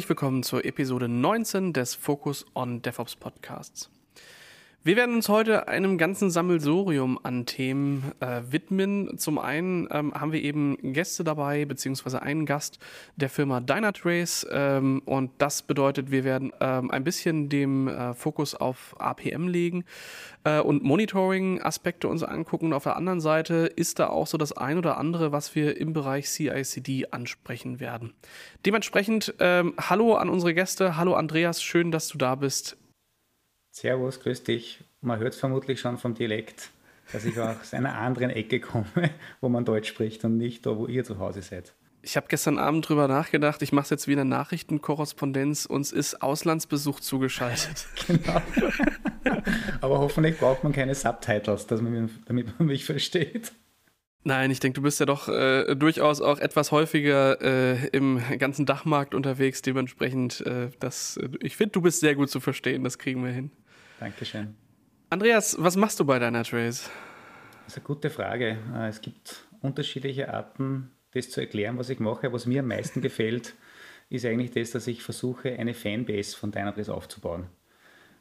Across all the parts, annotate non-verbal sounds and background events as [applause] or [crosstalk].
Herzlich willkommen zur Episode 19 des Focus on DevOps Podcasts. Wir werden uns heute einem ganzen Sammelsurium an Themen äh, widmen. Zum einen ähm, haben wir eben Gäste dabei, beziehungsweise einen Gast der Firma Dynatrace. Ähm, und das bedeutet, wir werden ähm, ein bisschen dem äh, Fokus auf APM legen äh, und Monitoring-Aspekte uns angucken. Und auf der anderen Seite ist da auch so das ein oder andere, was wir im Bereich CICD ansprechen werden. Dementsprechend, ähm, hallo an unsere Gäste. Hallo Andreas, schön, dass du da bist. Servus, grüß dich. Man hört es vermutlich schon vom Dialekt, dass ich aus [laughs] einer anderen Ecke komme, wo man Deutsch spricht und nicht da, wo ihr zu Hause seid. Ich habe gestern Abend drüber nachgedacht, ich mache es jetzt wie eine Nachrichtenkorrespondenz, uns ist Auslandsbesuch zugeschaltet. [laughs] genau. Aber hoffentlich braucht man keine Subtitles, dass man, damit man mich versteht. Nein, ich denke, du bist ja doch äh, durchaus auch etwas häufiger äh, im ganzen Dachmarkt unterwegs. Dementsprechend, äh, das, ich finde, du bist sehr gut zu verstehen. Das kriegen wir hin. Dankeschön. Andreas, was machst du bei deiner Trace? Das ist eine gute Frage. Äh, es gibt unterschiedliche Arten, das zu erklären, was ich mache. Was mir am meisten [laughs] gefällt, ist eigentlich das, dass ich versuche, eine Fanbase von Dynatrace aufzubauen.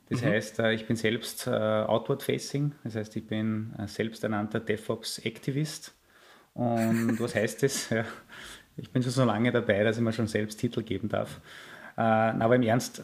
Das mhm. heißt, äh, ich bin selbst äh, outward-facing, das heißt, ich bin selbsternannter DevOps-Activist. Und [laughs] was heißt das? Ja, ich bin schon so lange dabei, dass ich mir schon selbst Titel geben darf. Aber im Ernst,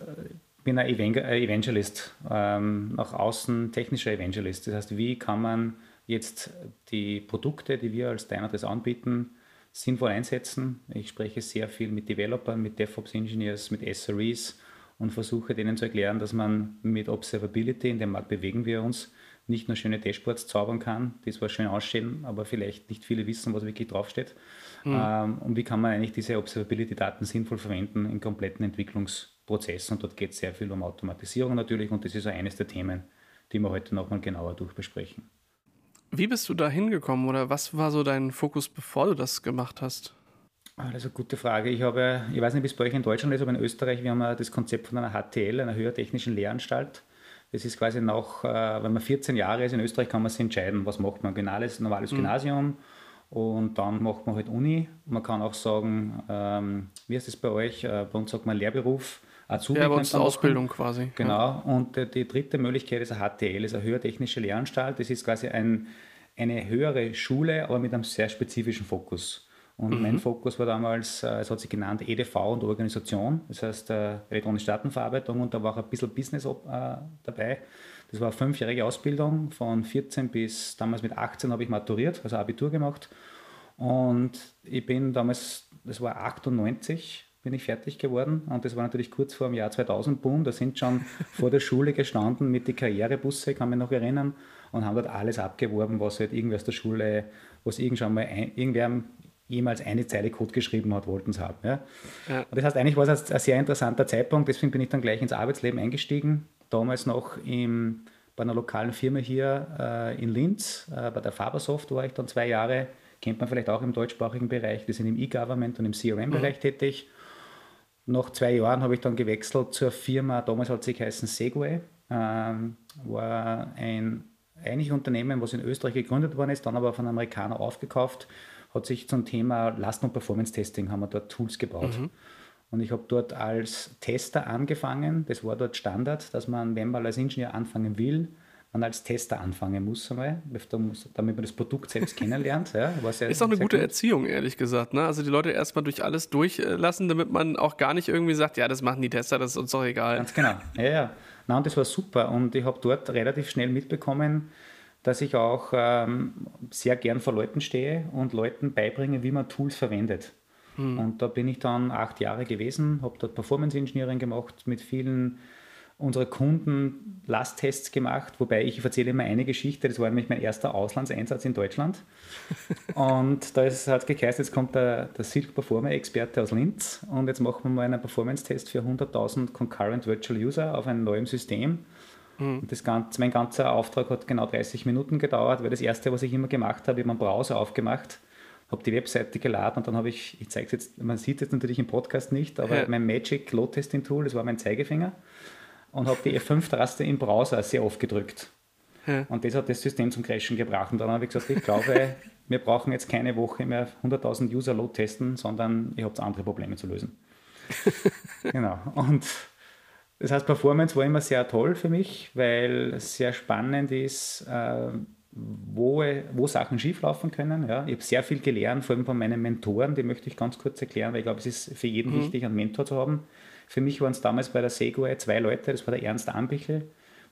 ich bin ein Evangelist, ähm, nach außen technischer Evangelist. Das heißt, wie kann man jetzt die Produkte, die wir als Dynatrace anbieten, sinnvoll einsetzen? Ich spreche sehr viel mit Developern, mit DevOps-Engineers, mit SREs und versuche denen zu erklären, dass man mit Observability, in dem Markt bewegen wir uns, nicht nur schöne Dashboards zaubern kann, die zwar schön aussehen, aber vielleicht nicht viele wissen, was wirklich draufsteht. Mhm. Ähm, und wie kann man eigentlich diese Observability-Daten sinnvoll verwenden im kompletten Entwicklungsprozess. Und dort geht es sehr viel um Automatisierung natürlich und das ist auch eines der Themen, die wir heute nochmal genauer durchbesprechen. Wie bist du da hingekommen oder was war so dein Fokus, bevor du das gemacht hast? Ah, das ist eine gute Frage. Ich habe, ich weiß nicht, wie es bei euch in Deutschland ist, aber in Österreich, wir haben das Konzept von einer HTL, einer höhertechnischen Lehranstalt. Das ist quasi noch, äh, wenn man 14 Jahre ist in Österreich, kann man sich entscheiden, was macht man. Ein normales mhm. Gymnasium und dann macht man halt Uni. Man kann auch sagen, ähm, wie heißt das bei euch? Äh, bei uns sagt man Lehrberuf. Azubi ja, bei uns Ausbildung quasi. Genau. Und die, die dritte Möglichkeit ist eine HTL, ist eine höhertechnische Lehranstalt. Das ist quasi ein, eine höhere Schule, aber mit einem sehr spezifischen Fokus. Und mhm. mein Fokus war damals, äh, es hat sich genannt EDV und Organisation, das heißt äh, elektronische Datenverarbeitung und da war auch ein bisschen Business äh, dabei. Das war eine fünfjährige Ausbildung, von 14 bis damals mit 18 habe ich maturiert, also Abitur gemacht. Und ich bin damals, das war 98, bin ich fertig geworden und das war natürlich kurz vor dem Jahr 2000 Boom. Da sind schon [laughs] vor der Schule gestanden mit den Karrierebusse, kann mich noch erinnern, und haben dort alles abgeworben, was halt irgendwer aus der Schule, was irgendwann mal ein, irgendwer jemals eine Zeile Code geschrieben hat, wollten es haben. Ja? ja. Und das heißt, eigentlich war es ein sehr interessanter Zeitpunkt, deswegen bin ich dann gleich ins Arbeitsleben eingestiegen, damals noch im, bei einer lokalen Firma hier äh, in Linz, äh, bei der Fabersoft war ich dann zwei Jahre, kennt man vielleicht auch im deutschsprachigen Bereich, die sind im E-Government und im CRM-Bereich mhm. tätig. Nach zwei Jahren habe ich dann gewechselt zur Firma, damals hat sie geheißen Segway, ähm, war ein eigentlich Unternehmen, was in Österreich gegründet worden ist, dann aber von Amerikanern aufgekauft hat sich zum Thema Last- und Performance-Testing haben wir dort Tools gebaut. Mhm. Und ich habe dort als Tester angefangen. Das war dort Standard, dass man, wenn man als Ingenieur anfangen will, man als Tester anfangen muss einmal, damit man das Produkt selbst [laughs] kennenlernt. Ja, sehr, ist auch eine gute gut. Erziehung, ehrlich gesagt. Ne? Also die Leute erstmal durch alles durchlassen, damit man auch gar nicht irgendwie sagt, ja, das machen die Tester, das ist uns doch egal. Ganz genau. Ja, ja. Na, und das war super. Und ich habe dort relativ schnell mitbekommen, dass ich auch ähm, sehr gern vor Leuten stehe und Leuten beibringe, wie man Tools verwendet. Mhm. Und da bin ich dann acht Jahre gewesen, habe dort Performance Engineering gemacht, mit vielen unserer Kunden Lasttests gemacht, wobei ich erzähle immer eine Geschichte, das war nämlich mein erster Auslandseinsatz in Deutschland. [laughs] und da hat es geheißen, jetzt kommt der, der Silk Performer Experte aus Linz und jetzt machen wir mal einen Performance-Test für 100.000 Concurrent Virtual User auf einem neuen System. Mhm. Das ganze, mein ganzer Auftrag hat genau 30 Minuten gedauert, weil das erste, was ich immer gemacht habe, ich habe meinen Browser aufgemacht, habe die Webseite geladen und dann habe ich, ich zeige es jetzt, man sieht es jetzt natürlich im Podcast nicht, aber ja. mein Magic Load Testing Tool, das war mein Zeigefinger und habe die [laughs] F5-Taste im Browser sehr oft gedrückt. Ja. Und das hat das System zum Crashen gebracht. Und dann habe ich gesagt, ich glaube, [laughs] wir brauchen jetzt keine Woche mehr 100.000 User Load testen, sondern ihr habt andere Probleme zu lösen. [laughs] genau. Und das heißt, Performance war immer sehr toll für mich, weil es sehr spannend ist, äh, wo, wo Sachen schieflaufen können. Ja. Ich habe sehr viel gelernt, vor allem von meinen Mentoren, die möchte ich ganz kurz erklären, weil ich glaube, es ist für jeden mhm. wichtig, einen Mentor zu haben. Für mich waren es damals bei der Segway zwei Leute, das war der Ernst Ambichel,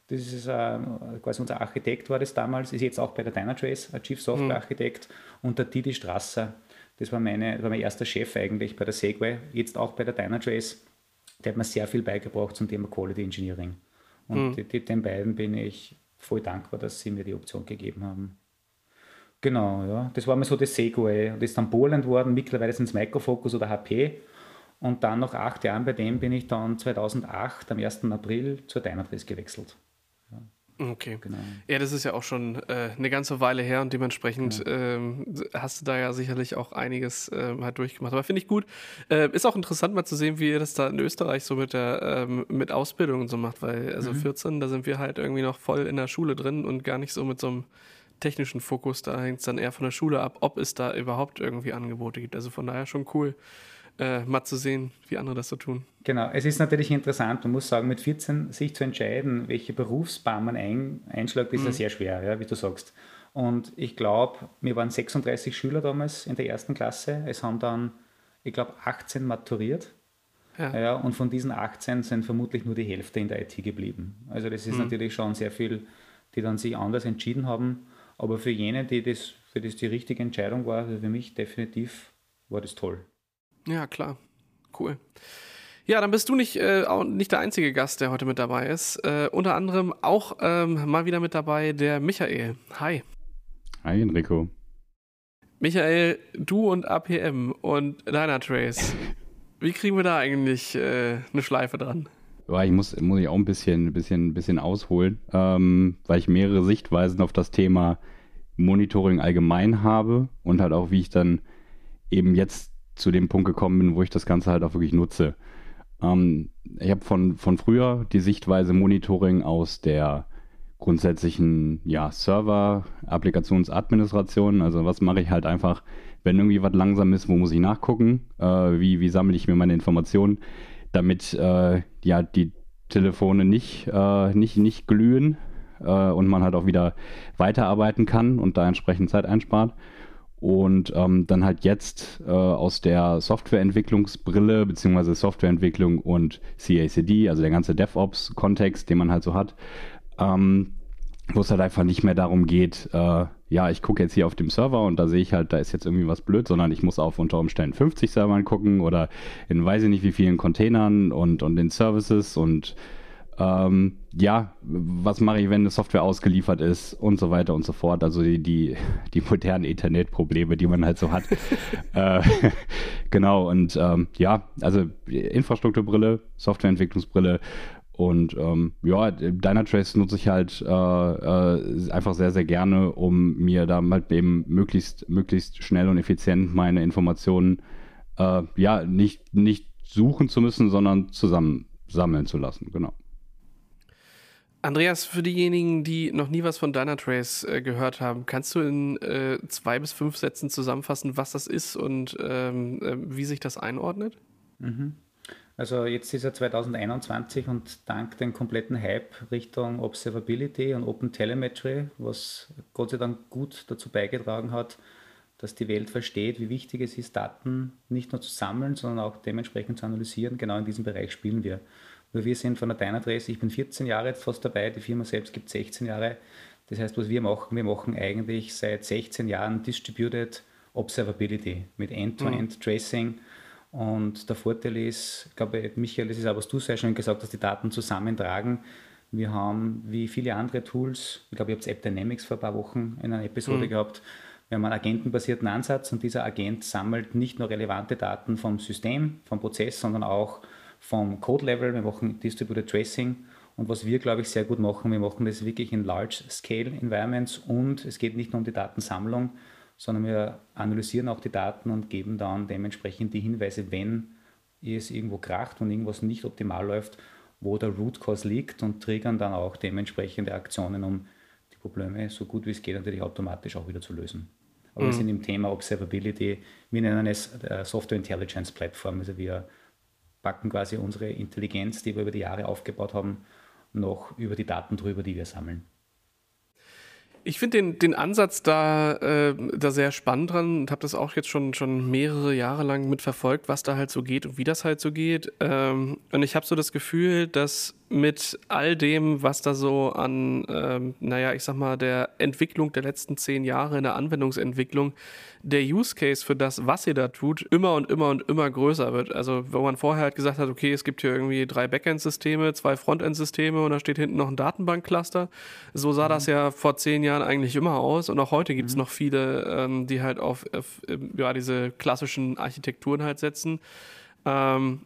das ist äh, quasi unser Architekt war das damals, ist jetzt auch bei der Dynatrace, Chief Software mhm. Architekt mhm. und der Didi Strasser, das war, meine, das war mein erster Chef eigentlich bei der Segway, jetzt auch bei der Dynatrace. Der hat mir sehr viel beigebracht zum Thema Quality Engineering. Und mhm. den beiden bin ich voll dankbar, dass sie mir die Option gegeben haben. Genau, ja. Das war mir so das Segway. Und ist dann Poland worden, mittlerweile sind es Microfocus oder HP. Und dann nach acht Jahren bei dem bin ich dann 2008, am 1. April, zur Dynatrace gewechselt. Okay. Genau. Ja, das ist ja auch schon äh, eine ganze Weile her und dementsprechend ja. ähm, hast du da ja sicherlich auch einiges äh, halt durchgemacht. Aber finde ich gut. Äh, ist auch interessant mal zu sehen, wie ihr das da in Österreich so mit der ähm, mit Ausbildung und so macht, weil also mhm. 14, da sind wir halt irgendwie noch voll in der Schule drin und gar nicht so mit so einem technischen Fokus. Da hängt es dann eher von der Schule ab, ob es da überhaupt irgendwie Angebote gibt. Also von daher schon cool äh, mal zu sehen, wie andere das so tun. Genau, es ist natürlich interessant, man muss sagen, mit 14 sich zu entscheiden, welche Berufsbahn man ein, einschlägt, ist mhm. ja sehr schwer, ja, wie du sagst. Und ich glaube, wir waren 36 Schüler damals in der ersten Klasse. Es haben dann, ich glaube, 18 maturiert. Ja. ja. und von diesen 18 sind vermutlich nur die Hälfte in der IT geblieben. Also das ist mhm. natürlich schon sehr viel, die dann sich anders entschieden haben. Aber für jene, die das, für das die richtige Entscheidung war, für mich definitiv war das toll. Ja, klar. Cool. Ja, dann bist du nicht, äh, auch nicht der einzige Gast, der heute mit dabei ist. Äh, unter anderem auch ähm, mal wieder mit dabei der Michael. Hi. Hi, Enrico. Michael, du und APM und Dynatrace. [laughs] Wie kriegen wir da eigentlich äh, eine Schleife dran? Ja, ich muss, muss ich auch ein bisschen, bisschen, bisschen ausholen, ähm, weil ich mehrere Sichtweisen auf das Thema Monitoring allgemein habe und halt auch, wie ich dann eben jetzt zu dem Punkt gekommen bin, wo ich das Ganze halt auch wirklich nutze. Ähm, ich habe von, von früher die Sichtweise Monitoring aus der grundsätzlichen ja, Server-Applikationsadministration. Also was mache ich halt einfach, wenn irgendwie was langsam ist, wo muss ich nachgucken? Äh, wie, wie sammle ich mir meine Informationen, damit äh, ja die Telefone nicht, äh, nicht, nicht glühen äh, und man halt auch wieder weiterarbeiten kann und da entsprechend Zeit einspart und ähm, dann halt jetzt äh, aus der Softwareentwicklungsbrille beziehungsweise Softwareentwicklung und CACD, also der ganze DevOps-Kontext, den man halt so hat, ähm, wo es halt einfach nicht mehr darum geht, äh, ja, ich gucke jetzt hier auf dem Server und da sehe ich halt, da ist jetzt irgendwie was blöd, sondern ich muss auf unter Umständen 50 Servern gucken oder in weiß ich nicht wie vielen Containern und, und in Services und ähm, ja, was mache ich, wenn eine Software ausgeliefert ist und so weiter und so fort. Also die, die, die modernen Internetprobleme, die man halt so hat. [laughs] äh, [laughs] genau, und ähm, ja, also Infrastrukturbrille, Softwareentwicklungsbrille und ähm, ja, Dynatrace nutze ich halt äh, äh, einfach sehr, sehr gerne, um mir da halt eben möglichst, möglichst schnell und effizient meine Informationen äh, ja nicht, nicht suchen zu müssen, sondern zusammen sammeln zu lassen. Genau. Andreas, für diejenigen, die noch nie was von Dynatrace äh, gehört haben, kannst du in äh, zwei bis fünf Sätzen zusammenfassen, was das ist und ähm, äh, wie sich das einordnet? Mhm. Also jetzt ist er 2021 und dank dem kompletten Hype Richtung Observability und Open Telemetry, was Gott sei Dank gut dazu beigetragen hat, dass die Welt versteht, wie wichtig es ist, Daten nicht nur zu sammeln, sondern auch dementsprechend zu analysieren. Genau in diesem Bereich spielen wir. Nur wir sind von der Dynatrace, ich bin 14 Jahre jetzt fast dabei, die Firma selbst gibt 16 Jahre. Das heißt, was wir machen, wir machen eigentlich seit 16 Jahren Distributed Observability mit End-to-End mhm. Tracing. Und der Vorteil ist, ich glaube, Michael, das ist auch, was du sehr schön gesagt hast, die Daten zusammentragen. Wir haben wie viele andere Tools, ich glaube, ihr habt App Dynamics vor ein paar Wochen in einer Episode mhm. gehabt, wir haben einen agentenbasierten Ansatz und dieser Agent sammelt nicht nur relevante Daten vom System, vom Prozess, sondern auch vom Code-Level, wir machen Distributed Tracing und was wir, glaube ich, sehr gut machen, wir machen das wirklich in Large-Scale-Environments und es geht nicht nur um die Datensammlung, sondern wir analysieren auch die Daten und geben dann dementsprechend die Hinweise, wenn es irgendwo kracht und irgendwas nicht optimal läuft, wo der Root Cause liegt und triggern dann auch dementsprechende Aktionen, um die Probleme so gut wie es geht natürlich automatisch auch wieder zu lösen. Aber mhm. wir sind im Thema Observability, wir nennen es äh, Software Intelligence Platform, also wir packen quasi unsere Intelligenz, die wir über die Jahre aufgebaut haben, noch über die Daten drüber, die wir sammeln. Ich finde den, den Ansatz da, äh, da sehr spannend dran und habe das auch jetzt schon, schon mehrere Jahre lang mitverfolgt, was da halt so geht und wie das halt so geht. Ähm, und ich habe so das Gefühl, dass mit all dem, was da so an, ähm, naja, ich sag mal, der Entwicklung der letzten zehn Jahre in der Anwendungsentwicklung, der Use Case für das, was ihr da tut, immer und immer und immer größer wird. Also, wo man vorher halt gesagt hat, okay, es gibt hier irgendwie drei Backend-Systeme, zwei Frontend-Systeme und da steht hinten noch ein Datenbank-Cluster. So sah mhm. das ja vor zehn Jahren eigentlich immer aus und auch heute gibt es mhm. noch viele, ähm, die halt auf, auf, ja, diese klassischen Architekturen halt setzen. Ähm,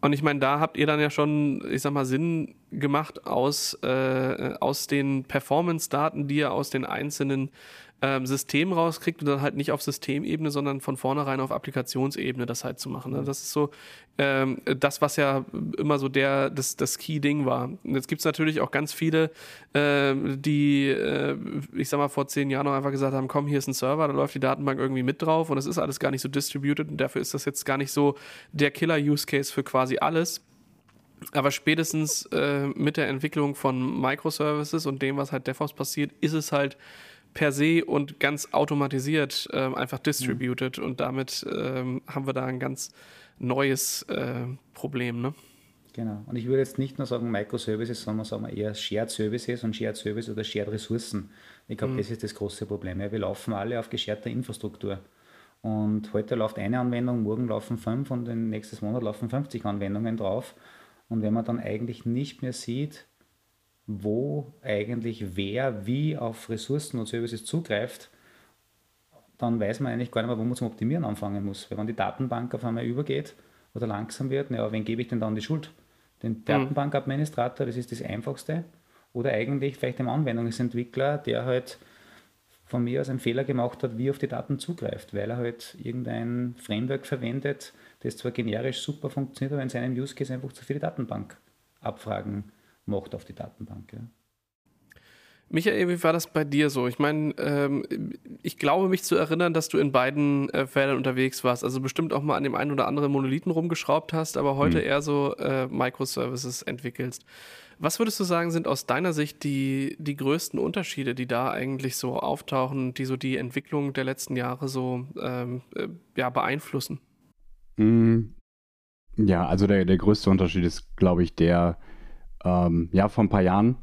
und ich meine, da habt ihr dann ja schon, ich sag mal, Sinn gemacht aus, äh, aus den Performance-Daten, die ihr aus den einzelnen ähm, System rauskriegt und dann halt nicht auf Systemebene, sondern von vornherein auf Applikationsebene das halt zu machen. Ne? Das ist so ähm, das, was ja immer so der, das, das Key-Ding war. Und jetzt gibt es natürlich auch ganz viele, äh, die, äh, ich sag mal, vor zehn Jahren noch einfach gesagt haben, komm, hier ist ein Server, da läuft die Datenbank irgendwie mit drauf und das ist alles gar nicht so distributed und dafür ist das jetzt gar nicht so der Killer-Use-Case für quasi alles. Aber spätestens äh, mit der Entwicklung von Microservices und dem, was halt DevOps passiert, ist es halt per se und ganz automatisiert ähm, einfach distributed mhm. und damit ähm, haben wir da ein ganz neues äh, Problem. Ne? Genau. Und ich würde jetzt nicht nur sagen Microservices, sondern sagen wir eher Shared Services und Shared Service oder Shared Ressourcen. Ich glaube, mhm. das ist das große Problem. Ja, wir laufen alle auf gescherter Infrastruktur. Und heute läuft eine Anwendung, morgen laufen fünf und im nächsten Monat laufen 50 Anwendungen drauf. Und wenn man dann eigentlich nicht mehr sieht, wo eigentlich wer wie auf Ressourcen und Services zugreift, dann weiß man eigentlich gar nicht mehr, wo man zum Optimieren anfangen muss. Weil wenn die Datenbank auf einmal übergeht oder langsam wird, ja, wen gebe ich denn dann die Schuld? Den mhm. Datenbankadministrator, das ist das Einfachste. Oder eigentlich vielleicht dem Anwendungsentwickler, der halt von mir aus einen Fehler gemacht hat, wie auf die Daten zugreift, weil er halt irgendein Framework verwendet, das zwar generisch super funktioniert, aber in seinem Use Case einfach zu viele Datenbankabfragen macht auf die Datenbank. Ja. Michael, wie war das bei dir so? Ich meine, ähm, ich glaube mich zu erinnern, dass du in beiden äh, Feldern unterwegs warst. Also bestimmt auch mal an dem einen oder anderen Monolithen rumgeschraubt hast, aber heute mhm. eher so äh, Microservices entwickelst. Was würdest du sagen, sind aus deiner Sicht die, die größten Unterschiede, die da eigentlich so auftauchen, die so die Entwicklung der letzten Jahre so ähm, äh, ja, beeinflussen? Mhm. Ja, also der, der größte Unterschied ist, glaube ich, der, ähm, ja, vor ein paar Jahren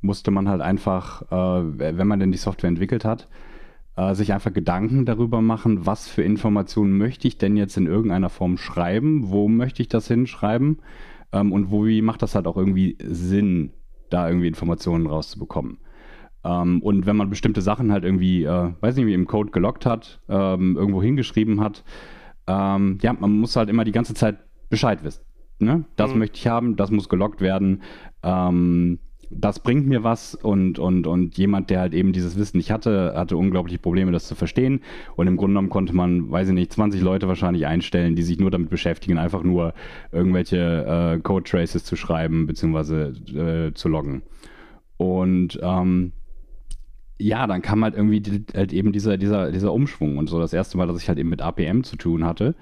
musste man halt einfach, äh, wenn man denn die Software entwickelt hat, äh, sich einfach Gedanken darüber machen, was für Informationen möchte ich denn jetzt in irgendeiner Form schreiben, wo möchte ich das hinschreiben ähm, und wo wie macht das halt auch irgendwie Sinn, da irgendwie Informationen rauszubekommen. Ähm, und wenn man bestimmte Sachen halt irgendwie, äh, weiß nicht, wie im Code gelockt hat, ähm, irgendwo hingeschrieben hat, ähm, ja, man muss halt immer die ganze Zeit Bescheid wissen. Ne? Das mhm. möchte ich haben, das muss gelockt werden. Ähm, das bringt mir was und, und, und jemand, der halt eben dieses Wissen nicht hatte, hatte unglaubliche Probleme, das zu verstehen. Und im Grunde genommen konnte man, weiß ich nicht, 20 Leute wahrscheinlich einstellen, die sich nur damit beschäftigen, einfach nur irgendwelche äh, Code Traces zu schreiben bzw. Äh, zu loggen. Und ähm, ja, dann kam halt irgendwie die, halt eben dieser, dieser, dieser Umschwung und so das erste Mal, dass ich halt eben mit APM zu tun hatte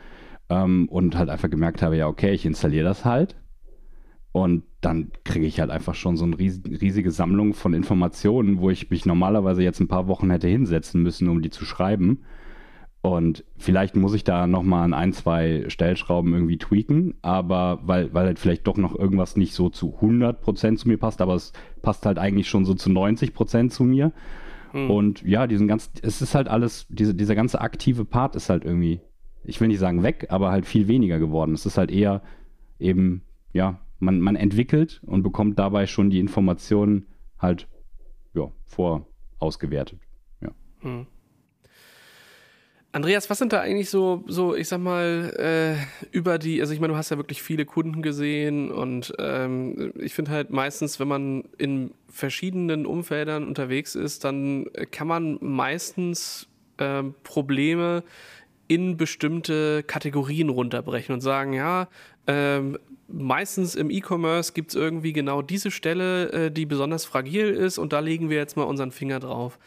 ähm, und halt einfach gemerkt habe, ja, okay, ich installiere das halt und dann kriege ich halt einfach schon so eine riesige Sammlung von Informationen, wo ich mich normalerweise jetzt ein paar Wochen hätte hinsetzen müssen, um die zu schreiben. Und vielleicht muss ich da nochmal an ein, zwei Stellschrauben irgendwie tweaken, aber weil, weil halt vielleicht doch noch irgendwas nicht so zu 100% zu mir passt, aber es passt halt eigentlich schon so zu 90% zu mir. Hm. Und ja, diesen ganzen, es ist halt alles, diese, dieser ganze aktive Part ist halt irgendwie ich will nicht sagen weg, aber halt viel weniger geworden. Es ist halt eher eben, ja, man, man entwickelt und bekommt dabei schon die Informationen halt ja, vorausgewertet. Ja. Hm. Andreas, was sind da eigentlich so, so ich sag mal, äh, über die, also ich meine, du hast ja wirklich viele Kunden gesehen und ähm, ich finde halt meistens, wenn man in verschiedenen Umfeldern unterwegs ist, dann kann man meistens äh, Probleme in bestimmte Kategorien runterbrechen und sagen, ja, ähm, meistens im E-Commerce gibt es irgendwie genau diese Stelle, äh, die besonders fragil ist und da legen wir jetzt mal unseren Finger drauf.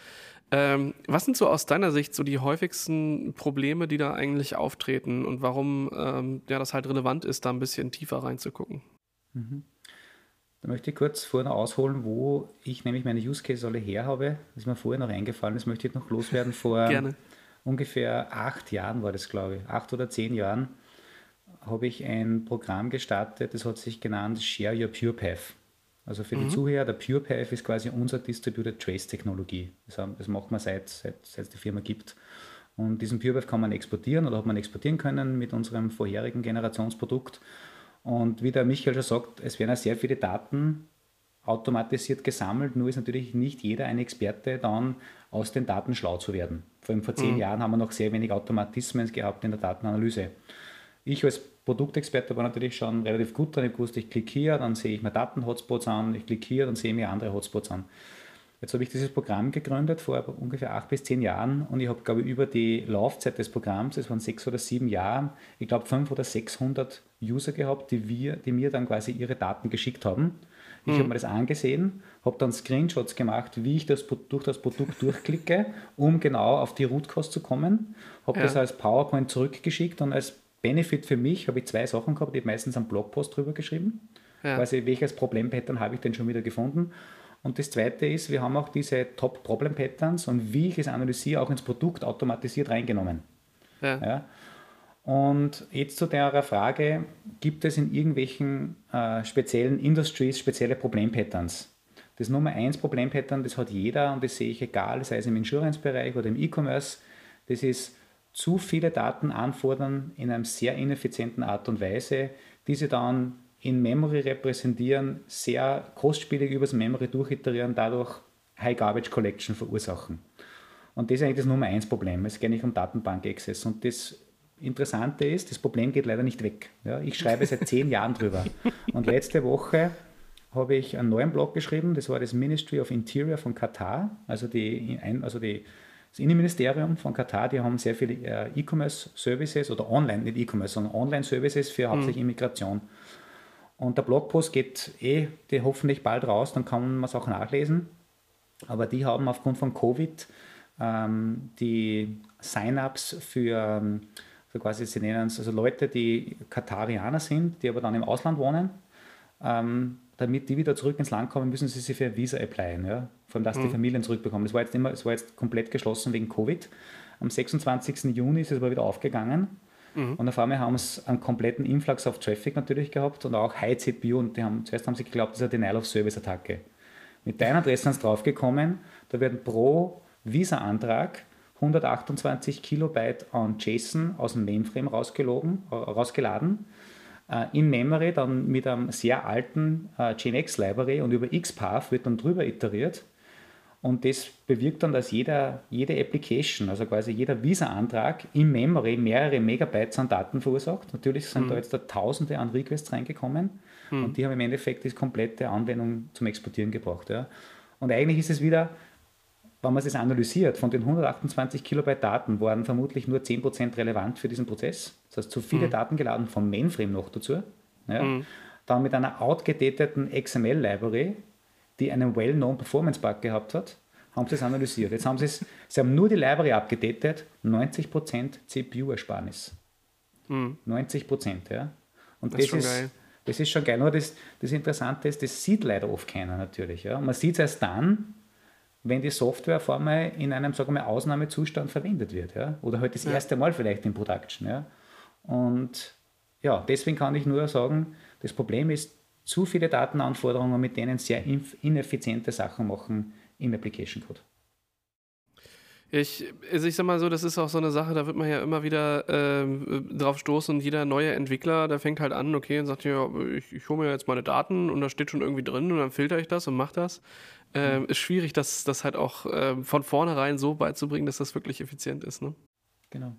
Ähm, was sind so aus deiner Sicht so die häufigsten Probleme, die da eigentlich auftreten und warum ähm, ja, das halt relevant ist, da ein bisschen tiefer reinzugucken? Mhm. Da möchte ich kurz vorher ausholen, wo ich nämlich meine Use Case alle her habe. Das ist mir vorher noch eingefallen, das möchte ich noch loswerden. Vor [laughs] Gerne. Ungefähr acht Jahren war das, glaube ich, acht oder zehn Jahren, habe ich ein Programm gestartet, das hat sich genannt Share Your Pure Path. Also für mhm. die Zuhörer, der Pure Path ist quasi unsere Distributed Trace Technologie. Das, das macht man seit, seit, seit es die Firma gibt. Und diesen Pure Path kann man exportieren oder hat man exportieren können mit unserem vorherigen Generationsprodukt. Und wie der Michael schon sagt, es werden ja sehr viele Daten automatisiert gesammelt, nur ist natürlich nicht jeder ein Experte, dann aus den Daten schlau zu werden. Vor allem vor zehn mhm. Jahren haben wir noch sehr wenig Automatismen gehabt in der Datenanalyse. Ich als Produktexperte war natürlich schon relativ gut dran. Ich wusste, ich klicke hier, dann sehe ich mir Daten-Hotspots an, ich klicke hier, dann sehe ich mir andere Hotspots an. Jetzt habe ich dieses Programm gegründet vor ungefähr acht bis zehn Jahren und ich habe, glaube ich, über die Laufzeit des Programms, das waren sechs oder sieben Jahre, ich glaube fünf oder 600 User gehabt, die, wir, die mir dann quasi ihre Daten geschickt haben. Ich mhm. habe mir das angesehen, habe dann Screenshots gemacht, wie ich das, durch das Produkt durchklicke, um genau auf die Root Cause zu kommen. Habe ja. das als PowerPoint zurückgeschickt und als Benefit für mich habe ich zwei Sachen gehabt. Ich habe meistens einen Blogpost drüber geschrieben. Ja. Quasi, welches Problempattern habe ich denn schon wieder gefunden? Und das zweite ist, wir haben auch diese Top-Problem-Patterns und wie ich es analysiere, auch ins Produkt automatisiert reingenommen. Ja. ja. Und jetzt zu der Frage, gibt es in irgendwelchen äh, speziellen Industries spezielle Problempatterns? Das Nummer 1 Problempattern, das hat jeder und das sehe ich egal, sei es im Insurance-Bereich oder im E-Commerce, das ist zu viele Daten anfordern in einer sehr ineffizienten Art und Weise, diese dann in Memory repräsentieren, sehr kostspielig übers Memory durchiterieren, dadurch High Garbage Collection verursachen. Und das ist eigentlich das Nummer eins Problem. Es geht nicht um Datenbank-Access. Und das Interessante ist, das Problem geht leider nicht weg. Ja, ich schreibe seit zehn Jahren drüber. Und letzte Woche habe ich einen neuen Blog geschrieben, das war das Ministry of Interior von Katar, also, die, also die, das Innenministerium von Katar, die haben sehr viele äh, E-Commerce-Services oder Online, nicht E-Commerce, sondern Online-Services für hauptsächlich mhm. Immigration. Und der Blogpost geht eh die hoffentlich bald raus, dann kann man es auch nachlesen. Aber die haben aufgrund von Covid ähm, die Sign-ups für, für quasi, sie nennen es, also Leute, die Katarianer sind, die aber dann im Ausland wohnen, ähm, damit die wieder zurück ins Land kommen, müssen sie sich für ein Visa applyen. Ja? Vor allem, dass mhm. die Familien zurückbekommen. Das war jetzt immer, es war jetzt komplett geschlossen wegen Covid. Am 26. Juni ist es aber wieder aufgegangen. Mhm. Und auf einmal haben sie einen kompletten Influx auf Traffic natürlich gehabt und auch High CPU. Und die haben, zuerst haben sie geglaubt, das ist eine Denial-of-Service-Attacke. Mit deiner Adresse sind sie draufgekommen, da werden pro Visa-Antrag 128 Kilobyte an JSON aus dem Mainframe rausgelogen, äh, rausgeladen. Äh, in Memory dann mit einem sehr alten äh, GNX-Library und über XPath wird dann drüber iteriert und das bewirkt dann, dass jeder, jede Application, also quasi jeder Visa-Antrag im Memory mehrere Megabytes an Daten verursacht. Natürlich sind mhm. da jetzt da Tausende an Requests reingekommen mhm. und die haben im Endeffekt die komplette Anwendung zum Exportieren gebracht. Ja. Und eigentlich ist es wieder, wenn man es analysiert, von den 128 Kilobyte Daten waren vermutlich nur 10% relevant für diesen Prozess. Das heißt, zu viele mhm. Daten geladen vom Mainframe noch dazu. Ja. Mhm. Dann mit einer outgedateten XML-Library die einen well-known Performance-Bug gehabt hat, haben sie es analysiert. Jetzt haben sie es, sie haben nur die Library abgedatet, 90% CPU-Ersparnis. Hm. 90%, ja. Und das, das ist, ist das ist schon geil. Nur das, das Interessante ist, das sieht leider oft keiner natürlich. Ja. man sieht es erst dann, wenn die Software vor allem in einem, sagen wir mal, Ausnahmezustand verwendet wird. Ja. Oder halt das ja. erste Mal vielleicht in Production. Ja. Und ja, deswegen kann ich nur sagen, das Problem ist, zu viele Datenanforderungen, mit denen sehr ineffiziente Sachen machen im Application Code. Ich, also ich sag mal so, das ist auch so eine Sache, da wird man ja immer wieder äh, drauf stoßen und jeder neue Entwickler, der fängt halt an, okay, und sagt, ja, ich, ich hole mir jetzt meine Daten und da steht schon irgendwie drin und dann filter ich das und mache das. Äh. Ist schwierig, das, das halt auch äh, von vornherein so beizubringen, dass das wirklich effizient ist. Ne? Genau.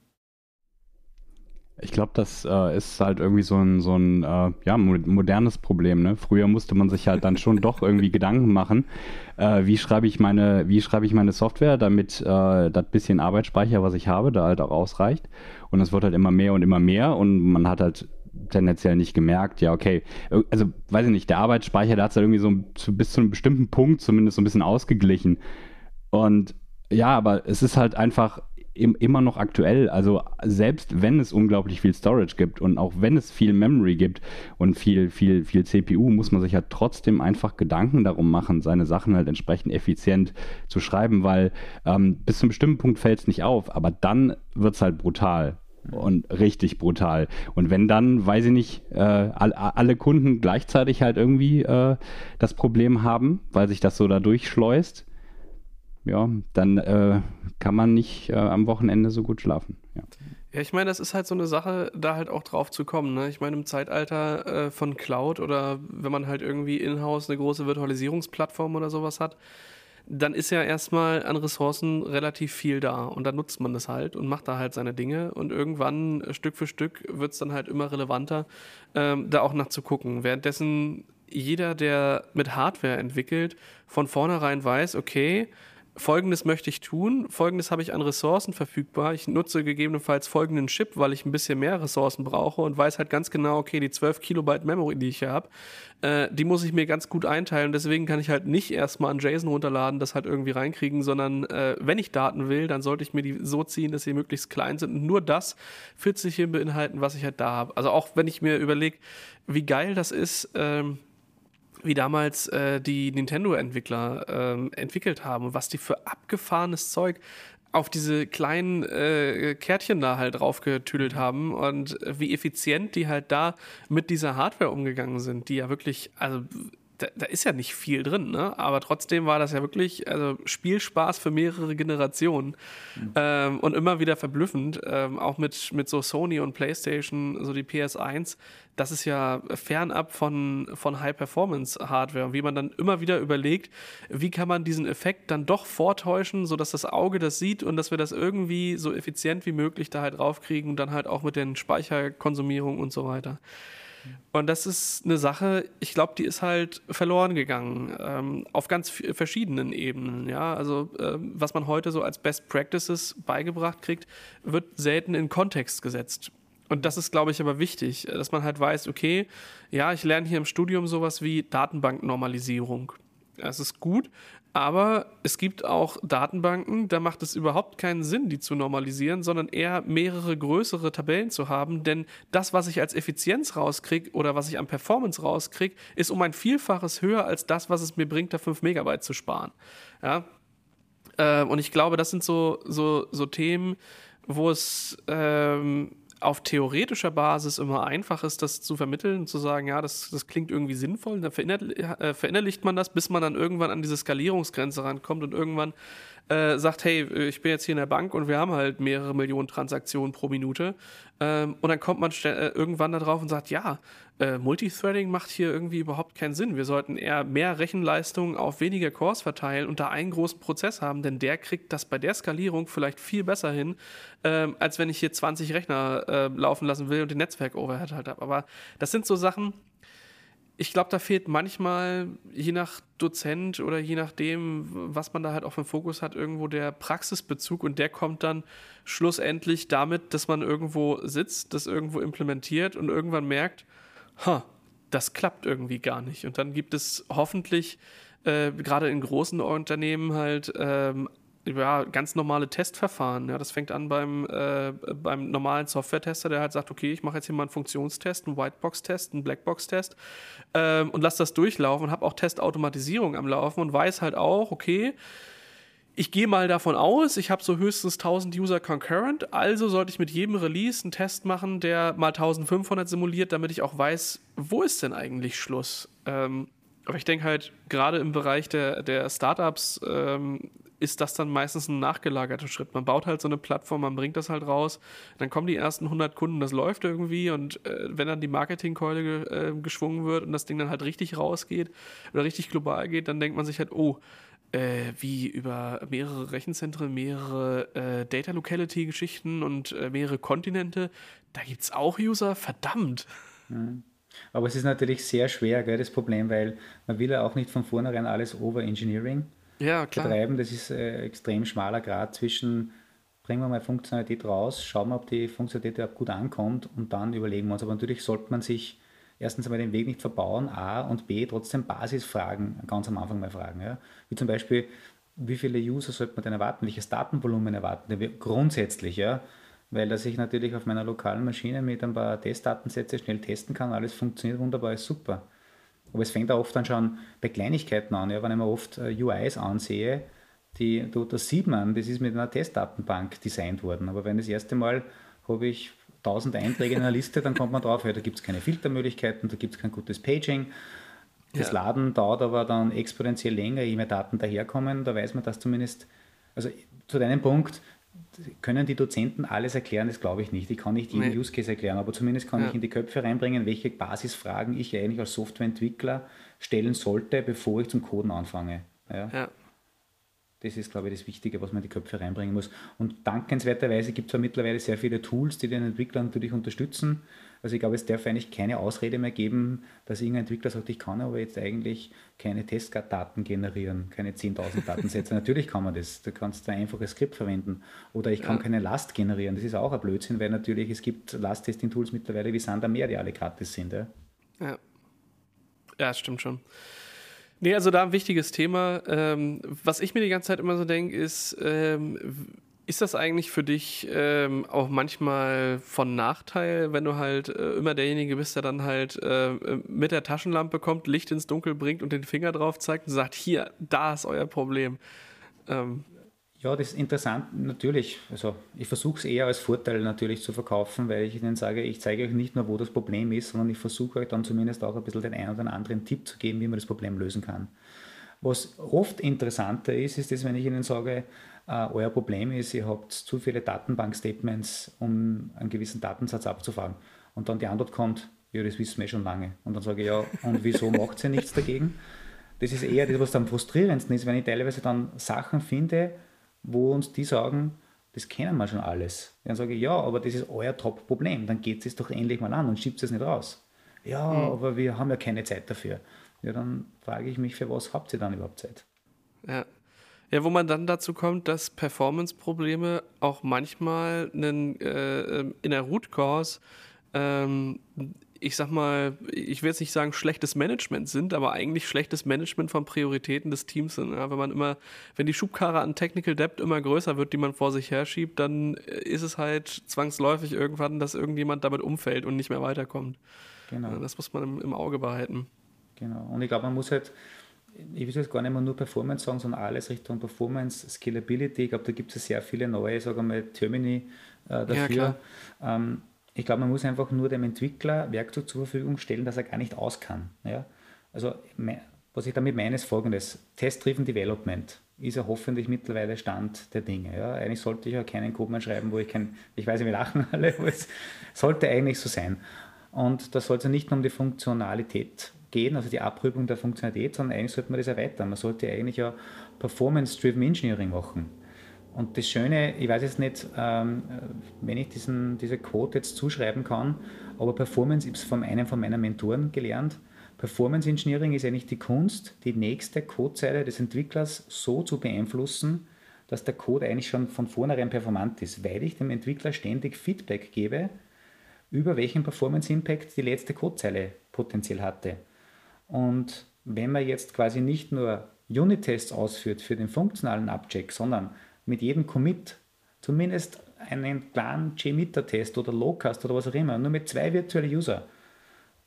Ich glaube, das äh, ist halt irgendwie so ein, so ein äh, ja, modernes Problem. Ne? Früher musste man sich halt dann schon doch irgendwie [laughs] Gedanken machen, äh, wie schreibe ich meine, wie schreibe ich meine Software, damit äh, das bisschen Arbeitsspeicher, was ich habe, da halt auch ausreicht. Und es wird halt immer mehr und immer mehr und man hat halt tendenziell nicht gemerkt, ja, okay, also weiß ich nicht, der Arbeitsspeicher, der hat es halt irgendwie so bis zu einem bestimmten Punkt zumindest so ein bisschen ausgeglichen. Und ja, aber es ist halt einfach im, immer noch aktuell. Also selbst wenn es unglaublich viel Storage gibt und auch wenn es viel Memory gibt und viel, viel, viel CPU, muss man sich halt trotzdem einfach Gedanken darum machen, seine Sachen halt entsprechend effizient zu schreiben, weil ähm, bis zu einem bestimmten Punkt fällt es nicht auf, aber dann wird es halt brutal und richtig brutal. Und wenn dann, weiß ich nicht, äh, all, alle Kunden gleichzeitig halt irgendwie äh, das Problem haben, weil sich das so da durchschleust, ja, dann äh, kann man nicht äh, am Wochenende so gut schlafen. Ja. Ja, ich meine, das ist halt so eine Sache, da halt auch drauf zu kommen. Ne? Ich meine, im Zeitalter äh, von Cloud oder wenn man halt irgendwie in-house eine große Virtualisierungsplattform oder sowas hat, dann ist ja erstmal an Ressourcen relativ viel da und dann nutzt man das halt und macht da halt seine Dinge und irgendwann äh, Stück für Stück wird es dann halt immer relevanter, ähm, da auch nachzugucken. Währenddessen jeder, der mit Hardware entwickelt, von vornherein weiß, okay, Folgendes möchte ich tun, folgendes habe ich an Ressourcen verfügbar. Ich nutze gegebenenfalls folgenden Chip, weil ich ein bisschen mehr Ressourcen brauche und weiß halt ganz genau, okay, die 12 Kilobyte Memory, die ich hier habe, äh, die muss ich mir ganz gut einteilen. Deswegen kann ich halt nicht erstmal an JSON runterladen, das halt irgendwie reinkriegen, sondern äh, wenn ich Daten will, dann sollte ich mir die so ziehen, dass sie möglichst klein sind und nur das 40 hier beinhalten, was ich halt da habe. Also auch wenn ich mir überlege, wie geil das ist, ähm, wie damals äh, die Nintendo-Entwickler ähm, entwickelt haben und was die für abgefahrenes Zeug auf diese kleinen äh, Kärtchen da halt draufgetüdelt haben und wie effizient die halt da mit dieser Hardware umgegangen sind, die ja wirklich, also da, da, ist ja nicht viel drin, ne? aber trotzdem war das ja wirklich also Spielspaß für mehrere Generationen mhm. ähm, und immer wieder verblüffend, ähm, auch mit, mit so Sony und PlayStation, so die PS1, das ist ja fernab von, von High-Performance-Hardware und wie man dann immer wieder überlegt, wie kann man diesen Effekt dann doch vortäuschen, sodass das Auge das sieht und dass wir das irgendwie so effizient wie möglich da halt draufkriegen und dann halt auch mit den Speicherkonsumierungen und so weiter. Und das ist eine Sache, ich glaube, die ist halt verloren gegangen ähm, auf ganz verschiedenen Ebenen. Ja, also ähm, was man heute so als Best Practices beigebracht kriegt, wird selten in Kontext gesetzt. Und das ist, glaube ich, aber wichtig, dass man halt weiß, okay, ja, ich lerne hier im Studium sowas wie Datenbanknormalisierung. Das ist gut, aber es gibt auch Datenbanken, da macht es überhaupt keinen Sinn, die zu normalisieren, sondern eher mehrere größere Tabellen zu haben. Denn das, was ich als Effizienz rauskriege oder was ich an Performance rauskriege, ist um ein Vielfaches höher als das, was es mir bringt, da 5 Megabyte zu sparen. Ja? Äh, und ich glaube, das sind so, so, so Themen, wo es ähm, auf theoretischer Basis immer einfach ist, das zu vermitteln und zu sagen, ja, das, das klingt irgendwie sinnvoll. Dann äh, verinnerlicht man das, bis man dann irgendwann an diese Skalierungsgrenze rankommt und irgendwann äh, sagt, hey, ich bin jetzt hier in der Bank und wir haben halt mehrere Millionen Transaktionen pro Minute. Ähm, und dann kommt man äh, irgendwann da drauf und sagt, ja, äh, Multithreading macht hier irgendwie überhaupt keinen Sinn. Wir sollten eher mehr Rechenleistung auf weniger Cores verteilen und da einen großen Prozess haben, denn der kriegt das bei der Skalierung vielleicht viel besser hin, ähm, als wenn ich hier 20 Rechner äh, laufen lassen will und den Netzwerk-Overhead halt habe. Aber das sind so Sachen, ich glaube, da fehlt manchmal, je nach Dozent oder je nachdem, was man da halt auch für Fokus hat, irgendwo der Praxisbezug und der kommt dann schlussendlich damit, dass man irgendwo sitzt, das irgendwo implementiert und irgendwann merkt, ha, das klappt irgendwie gar nicht. Und dann gibt es hoffentlich äh, gerade in großen Unternehmen halt ähm, ja, ganz normale Testverfahren. Ja, das fängt an beim, äh, beim normalen Software-Tester, der halt sagt, okay, ich mache jetzt hier mal einen Funktionstest, einen Whitebox-Test, einen Blackbox-Test ähm, und lasse das durchlaufen und habe auch Testautomatisierung am Laufen und weiß halt auch, okay, ich gehe mal davon aus, ich habe so höchstens 1000 User concurrent, also sollte ich mit jedem Release einen Test machen, der mal 1500 simuliert, damit ich auch weiß, wo ist denn eigentlich Schluss. Ähm, aber ich denke halt, gerade im Bereich der, der Startups ähm, ist das dann meistens ein nachgelagerter Schritt. Man baut halt so eine Plattform, man bringt das halt raus, dann kommen die ersten 100 Kunden, das läuft irgendwie und äh, wenn dann die Marketingkeule äh, geschwungen wird und das Ding dann halt richtig rausgeht oder richtig global geht, dann denkt man sich halt, oh, äh, wie über mehrere Rechenzentren, mehrere äh, Data Locality Geschichten und äh, mehrere Kontinente, da gibt es auch User, verdammt. Mhm. Aber es ist natürlich sehr schwer, gell, das Problem, weil man will ja auch nicht von vornherein alles Over-Engineering ja, betreiben. Das ist ein äh, extrem schmaler Grad zwischen bringen wir mal Funktionalität raus, schauen wir, ob die Funktionalität gut ankommt und dann überlegen wir uns. Aber natürlich sollte man sich erstens einmal den Weg nicht verbauen, A und B trotzdem Basisfragen ganz am Anfang mal fragen. Ja? Wie zum Beispiel, wie viele User sollte man denn erwarten, welches Datenvolumen erwarten wir grundsätzlich, ja, weil dass ich natürlich auf meiner lokalen Maschine mit ein paar Testdatensätze schnell testen kann, alles funktioniert wunderbar, ist super. Aber es fängt auch oft dann schon bei Kleinigkeiten an, ja, wenn ich mir oft äh, UIs ansehe, die, das sieht man, das ist mit einer Testdatenbank designt worden, aber wenn das erste Mal habe ich 1000 Einträge in einer Liste, dann kommt man drauf, ja, da gibt es keine Filtermöglichkeiten, da gibt es kein gutes Paging, das ja. Laden dauert aber dann exponentiell länger, je mehr Daten daherkommen. Da weiß man das zumindest, also zu deinem Punkt, können die Dozenten alles erklären? Das glaube ich nicht. Ich kann nicht jeden nee. Use Case erklären, aber zumindest kann ja. ich in die Köpfe reinbringen, welche Basisfragen ich eigentlich als Softwareentwickler stellen sollte, bevor ich zum Coden anfange. Ja. ja. Das ist, glaube ich, das Wichtige, was man in die Köpfe reinbringen muss. Und dankenswerterweise gibt es ja mittlerweile sehr viele Tools, die den Entwickler natürlich unterstützen. Also ich glaube, es darf eigentlich keine Ausrede mehr geben, dass irgendein Entwickler sagt, ich kann aber jetzt eigentlich keine Testdaten generieren, keine 10.000 Datensätze. [laughs] natürlich kann man das. Du kannst ein einfaches Skript verwenden. Oder ich kann ja. keine Last generieren. Das ist auch ein Blödsinn, weil natürlich es gibt Last-Testing-Tools mittlerweile wie Sand am Meer, die alle gratis sind. Ja, ja. ja das stimmt schon. Nee, also da ein wichtiges Thema. Ähm, was ich mir die ganze Zeit immer so denke, ist, ähm, ist das eigentlich für dich ähm, auch manchmal von Nachteil, wenn du halt äh, immer derjenige bist, der dann halt äh, mit der Taschenlampe kommt, Licht ins Dunkel bringt und den Finger drauf zeigt und sagt, hier, da ist euer Problem? Ähm. Ja, das ist interessant, natürlich. Also ich versuche es eher als Vorteil natürlich zu verkaufen, weil ich ihnen sage, ich zeige euch nicht nur, wo das Problem ist, sondern ich versuche euch dann zumindest auch ein bisschen den einen oder anderen Tipp zu geben, wie man das Problem lösen kann. Was oft interessanter ist, ist das, wenn ich ihnen sage, Uh, euer Problem ist, ihr habt zu viele Datenbank-Statements, um einen gewissen Datensatz abzufragen. Und dann die Antwort kommt, ja, das wissen wir schon lange. Und dann sage ich, ja, und wieso macht ihr nichts dagegen? Das ist eher das, was am frustrierendsten ist, wenn ich teilweise dann Sachen finde, wo uns die sagen, das kennen wir schon alles. Dann sage ich, ja, aber das ist euer Top-Problem, dann geht es doch endlich mal an und schiebt es nicht raus. Ja, mhm. aber wir haben ja keine Zeit dafür. Ja, dann frage ich mich, für was habt ihr dann überhaupt Zeit? Ja, ja, wo man dann dazu kommt, dass Performance-Probleme auch manchmal einen, äh, in der Root Cause, ähm, ich sag mal, ich will jetzt nicht sagen schlechtes Management sind, aber eigentlich schlechtes Management von Prioritäten des Teams sind. Ja, wenn man immer, wenn die Schubkarre an Technical Debt immer größer wird, die man vor sich herschiebt, dann ist es halt zwangsläufig irgendwann, dass irgendjemand damit umfällt und nicht mehr weiterkommt. Genau. Das muss man im, im Auge behalten. Genau. Und ich glaube, man muss halt, ich will jetzt gar nicht mehr nur Performance sagen, sondern alles Richtung Performance, Scalability. Ich glaube, da gibt es sehr viele neue, sagen wir mal, Termini äh, dafür. Ja, ähm, ich glaube, man muss einfach nur dem Entwickler Werkzeug zur Verfügung stellen, dass er gar nicht aus kann. Ja? Also, was ich damit meine, ist folgendes: Test-Driven Development ist ja hoffentlich mittlerweile Stand der Dinge. Ja? Eigentlich sollte ich ja keinen Code mehr schreiben, wo ich kein, ich weiß, wir lachen [laughs] alle, aber es sollte eigentlich so sein. Und da soll es ja nicht nur um die Funktionalität gehen, also die Abprüfung der Funktionalität, sondern eigentlich sollte man das erweitern. Man sollte eigentlich ja Performance-Driven Engineering machen. Und das Schöne, ich weiß jetzt nicht, ähm, wenn ich diesen, diese Quote jetzt zuschreiben kann, aber Performance, ich habe es von einem von meinen Mentoren gelernt, Performance Engineering ist eigentlich die Kunst, die nächste Codezeile des Entwicklers so zu beeinflussen, dass der Code eigentlich schon von vornherein performant ist, weil ich dem Entwickler ständig Feedback gebe, über welchen Performance Impact die letzte Codezeile potenziell hatte. Und wenn man jetzt quasi nicht nur Unit-Tests ausführt für den funktionalen Abcheck, sondern mit jedem Commit zumindest einen kleinen JMeter-Test oder Lowcast oder was auch immer, nur mit zwei virtuellen User,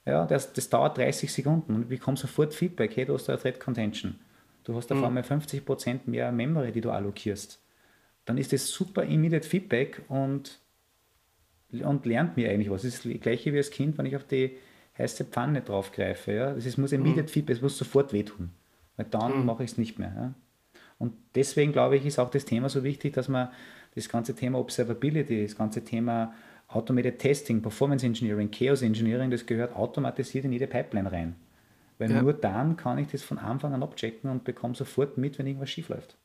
ja, das, das dauert 30 Sekunden und du bekommst sofort Feedback, hey, du hast da Thread Contention. Du hast auf mhm. einmal 50% mehr Memory, die du allokierst. Dann ist das super immediate Feedback und, und lernt mir eigentlich was. Das ist das gleiche wie als Kind, wenn ich auf die heiße Pfanne draufgreife. Ja? Das ist, muss immediate mhm. Feedback, es muss sofort wehtun. Weil dann mhm. mache ich es nicht mehr. Ja? Und deswegen glaube ich, ist auch das Thema so wichtig, dass man das ganze Thema Observability, das ganze Thema Automated Testing, Performance Engineering, Chaos Engineering, das gehört automatisiert in jede Pipeline rein. Weil ja. nur dann kann ich das von Anfang an abchecken und bekomme sofort mit, wenn irgendwas schief läuft.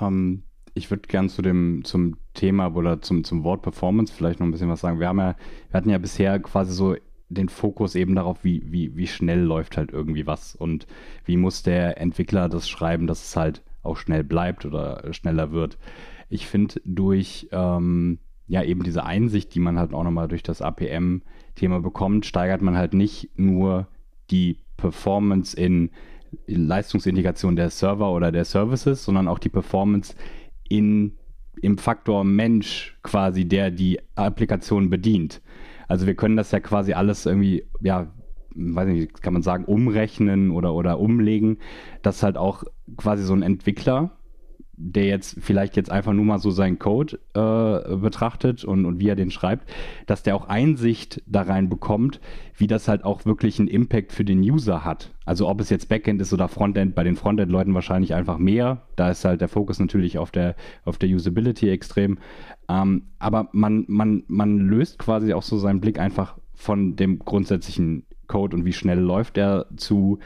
Ähm, ich würde gern zu dem, zum Thema oder zum, zum Wort Performance vielleicht noch ein bisschen was sagen. Wir haben ja, wir hatten ja bisher quasi so den Fokus eben darauf, wie, wie, wie schnell läuft halt irgendwie was und wie muss der Entwickler das schreiben, dass es halt auch schnell bleibt oder schneller wird. Ich finde durch ähm, ja eben diese Einsicht, die man halt auch nochmal durch das APM-Thema bekommt, steigert man halt nicht nur die Performance in Leistungsindikation der Server oder der Services, sondern auch die Performance in, im Faktor Mensch quasi, der die Applikation bedient. Also wir können das ja quasi alles irgendwie, ja, weiß nicht, kann man sagen, umrechnen oder, oder umlegen, dass halt auch quasi so ein Entwickler der jetzt vielleicht jetzt einfach nur mal so seinen Code äh, betrachtet und, und wie er den schreibt, dass der auch Einsicht da rein bekommt, wie das halt auch wirklich einen Impact für den User hat. Also ob es jetzt Backend ist oder Frontend, bei den Frontend-Leuten wahrscheinlich einfach mehr. Da ist halt der Fokus natürlich auf der, auf der Usability extrem. Ähm, aber man, man, man löst quasi auch so seinen Blick einfach von dem grundsätzlichen Code und wie schnell läuft er zu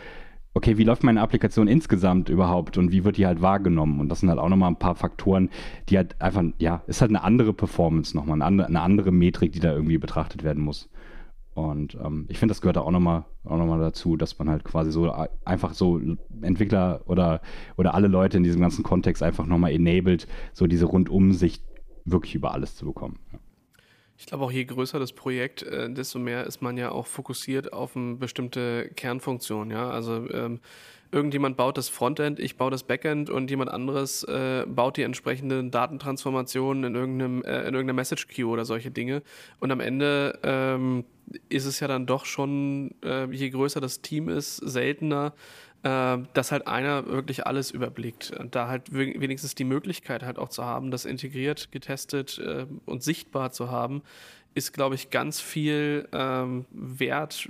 okay, wie läuft meine Applikation insgesamt überhaupt und wie wird die halt wahrgenommen? Und das sind halt auch nochmal ein paar Faktoren, die halt einfach, ja, ist halt eine andere Performance nochmal, eine andere, Metrik, die da irgendwie betrachtet werden muss. Und ähm, ich finde, das gehört da auch nochmal auch noch dazu, dass man halt quasi so einfach so Entwickler oder, oder alle Leute in diesem ganzen Kontext einfach nochmal enabled, so diese Rundumsicht wirklich über alles zu bekommen. Ja. Ich glaube auch je größer das Projekt, äh, desto mehr ist man ja auch fokussiert auf eine bestimmte Kernfunktion. Ja, also ähm, irgendjemand baut das Frontend, ich baue das Backend und jemand anderes äh, baut die entsprechenden Datentransformationen in irgendeinem äh, in irgendeiner Message Queue oder solche Dinge. Und am Ende ähm, ist es ja dann doch schon, äh, je größer das Team ist, seltener dass halt einer wirklich alles überblickt. Und da halt wenigstens die Möglichkeit halt auch zu haben, das integriert, getestet äh, und sichtbar zu haben, ist, glaube ich, ganz viel ähm, wert,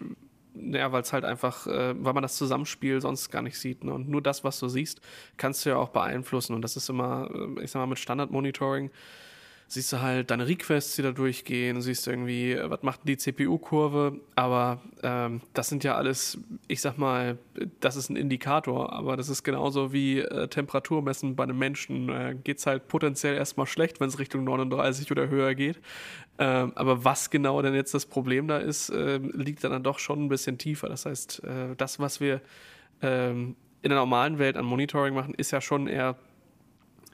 ja, weil es halt einfach, äh, weil man das Zusammenspiel sonst gar nicht sieht. Ne? Und nur das, was du siehst, kannst du ja auch beeinflussen. Und das ist immer, äh, ich sag mal, mit Standard-Monitoring siehst du halt deine Requests, die da durchgehen, siehst irgendwie, äh, was macht die CPU-Kurve, aber ähm, das sind ja alles, ich sag mal, das ist ein Indikator, aber das ist genauso wie äh, Temperatur messen bei einem Menschen. Äh, Geht es halt potenziell erstmal schlecht, wenn es Richtung 39 oder höher geht. Ähm, aber was genau denn jetzt das Problem da ist, äh, liegt dann, dann doch schon ein bisschen tiefer. Das heißt, äh, das, was wir ähm, in der normalen Welt an Monitoring machen, ist ja schon eher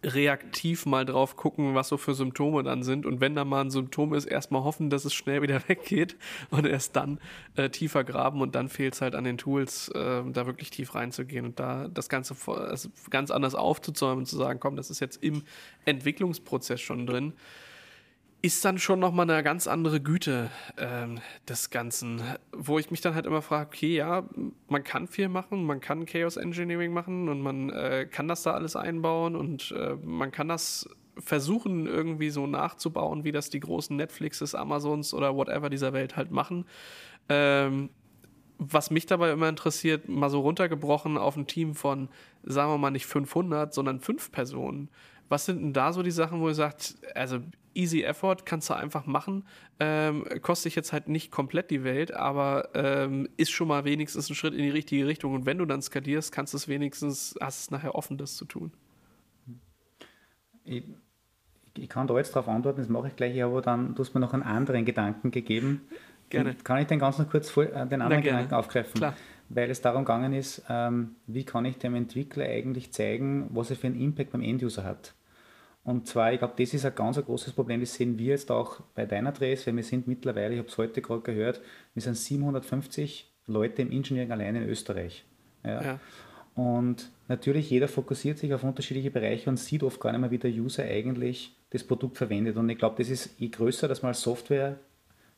reaktiv mal drauf gucken, was so für Symptome dann sind. Und wenn da mal ein Symptom ist, erstmal hoffen, dass es schnell wieder [laughs] weggeht und erst dann äh, tiefer graben. Und dann fehlt es halt an den Tools, äh, da wirklich tief reinzugehen und da das Ganze also ganz anders aufzuzäumen und zu sagen, komm, das ist jetzt im Entwicklungsprozess schon drin ist dann schon nochmal eine ganz andere Güte ähm, des Ganzen, wo ich mich dann halt immer frage, okay, ja, man kann viel machen, man kann Chaos Engineering machen und man äh, kann das da alles einbauen und äh, man kann das versuchen irgendwie so nachzubauen, wie das die großen Netflixes, Amazons oder whatever dieser Welt halt machen. Ähm, was mich dabei immer interessiert, mal so runtergebrochen auf ein Team von, sagen wir mal nicht 500, sondern fünf Personen. Was sind denn da so die Sachen, wo ihr sagt, also easy effort, kannst du einfach machen. Ähm, kostet dich jetzt halt nicht komplett die Welt, aber ähm, ist schon mal wenigstens ein Schritt in die richtige Richtung. Und wenn du dann skalierst, kannst du es wenigstens, hast es nachher offen, das zu tun. Ich, ich kann da jetzt darauf antworten, das mache ich gleich, aber dann du hast mir noch einen anderen Gedanken gegeben. Gerne. Kann ich den ganz noch kurz vor, äh, den anderen Gedanken aufgreifen? Klar. Weil es darum gegangen ist, ähm, wie kann ich dem Entwickler eigentlich zeigen, was er für einen Impact beim Enduser hat. Und zwar, ich glaube, das ist ein ganz ein großes Problem, das sehen wir jetzt auch bei deiner Drehs, weil wir sind mittlerweile, ich habe es heute gerade gehört, wir sind 750 Leute im Engineering allein in Österreich. Ja. ja. Und natürlich, jeder fokussiert sich auf unterschiedliche Bereiche und sieht oft gar nicht mehr, wie der User eigentlich das Produkt verwendet. Und ich glaube, das ist, je größer das mal Software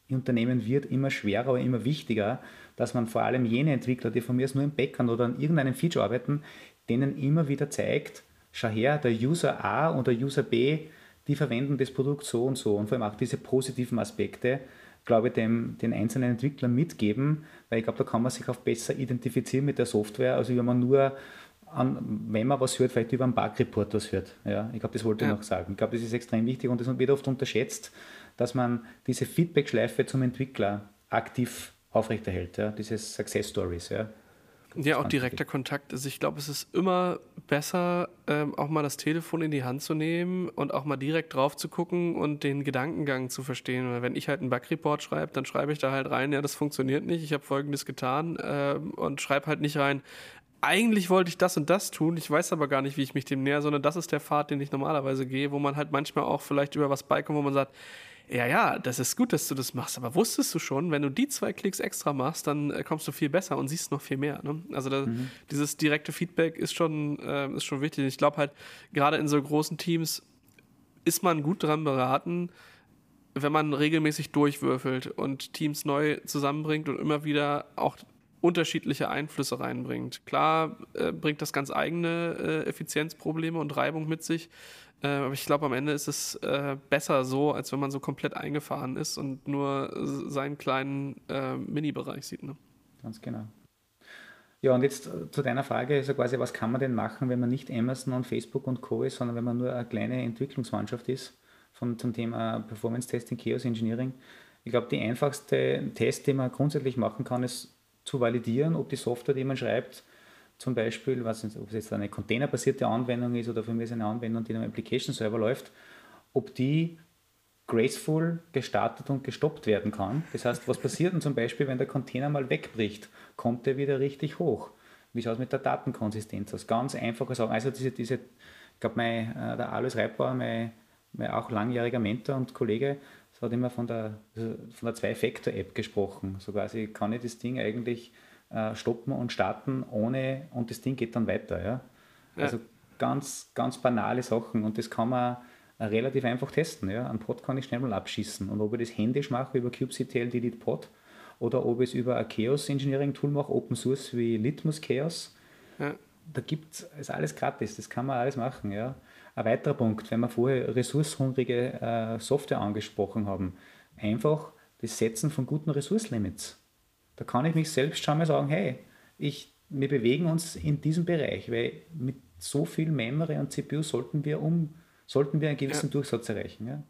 im Unternehmen wird, immer schwerer, aber immer wichtiger, dass man vor allem jene Entwickler, die von mir aus nur im Backend oder an irgendeinem Feature arbeiten, denen immer wieder zeigt, schau her, der User A und der User B, die verwenden das Produkt so und so und vor allem auch diese positiven Aspekte, glaube ich, dem, den einzelnen Entwicklern mitgeben, weil ich glaube, da kann man sich auch besser identifizieren mit der Software, also wenn man nur an, wenn man was hört, vielleicht über einen Bug-Report was hört. Ja, ich glaube, das wollte ja. ich noch sagen. Ich glaube, das ist extrem wichtig und das wird oft unterschätzt, dass man diese Feedback-Schleife zum Entwickler aktiv aufrechterhält, ja, diese Success Stories. Ja. Ja, auch direkter Kontakt. Also ich glaube, es ist immer besser, ähm, auch mal das Telefon in die Hand zu nehmen und auch mal direkt drauf zu gucken und den Gedankengang zu verstehen. Weil wenn ich halt einen Bug-Report schreibe, dann schreibe ich da halt rein, ja, das funktioniert nicht, ich habe Folgendes getan ähm, und schreibe halt nicht rein, eigentlich wollte ich das und das tun, ich weiß aber gar nicht, wie ich mich dem näher, sondern das ist der Pfad, den ich normalerweise gehe, wo man halt manchmal auch vielleicht über was beikommt, wo man sagt, ja, ja, das ist gut, dass du das machst, aber wusstest du schon, wenn du die zwei Klicks extra machst, dann äh, kommst du viel besser und siehst noch viel mehr. Ne? Also da, mhm. dieses direkte Feedback ist schon, äh, ist schon wichtig. Ich glaube halt, gerade in so großen Teams ist man gut dran beraten, wenn man regelmäßig durchwürfelt und Teams neu zusammenbringt und immer wieder auch unterschiedliche Einflüsse reinbringt. Klar äh, bringt das ganz eigene äh, Effizienzprobleme und Reibung mit sich, äh, aber ich glaube, am Ende ist es äh, besser so, als wenn man so komplett eingefahren ist und nur seinen kleinen äh, Mini-Bereich sieht. Ne? Ganz genau. Ja, und jetzt äh, zu deiner Frage, also quasi, was kann man denn machen, wenn man nicht Amazon und Facebook und Co. ist, sondern wenn man nur eine kleine Entwicklungsmannschaft ist von, zum Thema Performance Testing, Chaos Engineering? Ich glaube, die einfachste Test, die man grundsätzlich machen kann, ist zu validieren, ob die Software, die man schreibt, zum Beispiel, was, ob es jetzt eine containerbasierte Anwendung ist oder für mich ist eine Anwendung, die am Application Server läuft, ob die graceful gestartet und gestoppt werden kann. Das heißt, was passiert denn zum Beispiel, wenn der Container mal wegbricht? Kommt der wieder richtig hoch? Wie schaut es mit der Datenkonsistenz aus? Ganz einfache Sachen. Also diese, diese ich glaube, äh, der Alois Reitbauer, mein, mein auch langjähriger Mentor und Kollege, hat immer von der, von der Zwei-Factor-App gesprochen. So quasi kann ich das Ding eigentlich äh, stoppen und starten ohne und das Ding geht dann weiter. Ja? ja? Also ganz, ganz banale Sachen und das kann man äh, relativ einfach testen. Ja? Ein Pod kann ich schnell mal abschießen und ob ich das händisch mache über kubectl delete pod oder ob ich es über ein Chaos Engineering Tool mache, Open Source wie Litmus Chaos, ja. da gibt es alles gratis, das kann man alles machen. Ja? Ein weiterer Punkt, wenn wir vorher ressourcenhungrige äh, Software angesprochen haben, einfach das Setzen von guten Ressourcelimits. Da kann ich mich selbst schon mal sagen, hey, ich, wir bewegen uns in diesem Bereich, weil mit so viel Memory und CPU sollten wir um, sollten wir einen gewissen ja. Durchsatz erreichen. Ja?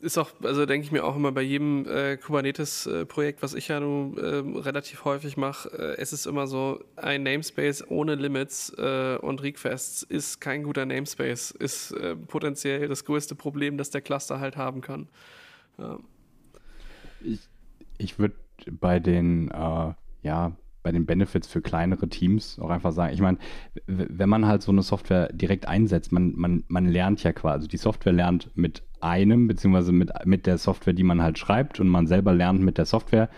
Ist auch, also denke ich mir auch immer bei jedem äh, Kubernetes-Projekt, was ich ja nun äh, relativ häufig mache, äh, es ist immer so, ein Namespace ohne Limits äh, und Requests ist kein guter Namespace, ist äh, potenziell das größte Problem, das der Cluster halt haben kann. Ja. Ich, ich würde bei den, ja, bei den Benefits für kleinere Teams auch einfach sagen, ich meine, wenn man halt so eine Software direkt einsetzt, man, man, man lernt ja quasi, die Software lernt mit einem, beziehungsweise mit, mit der Software, die man halt schreibt und man selber lernt mit der Software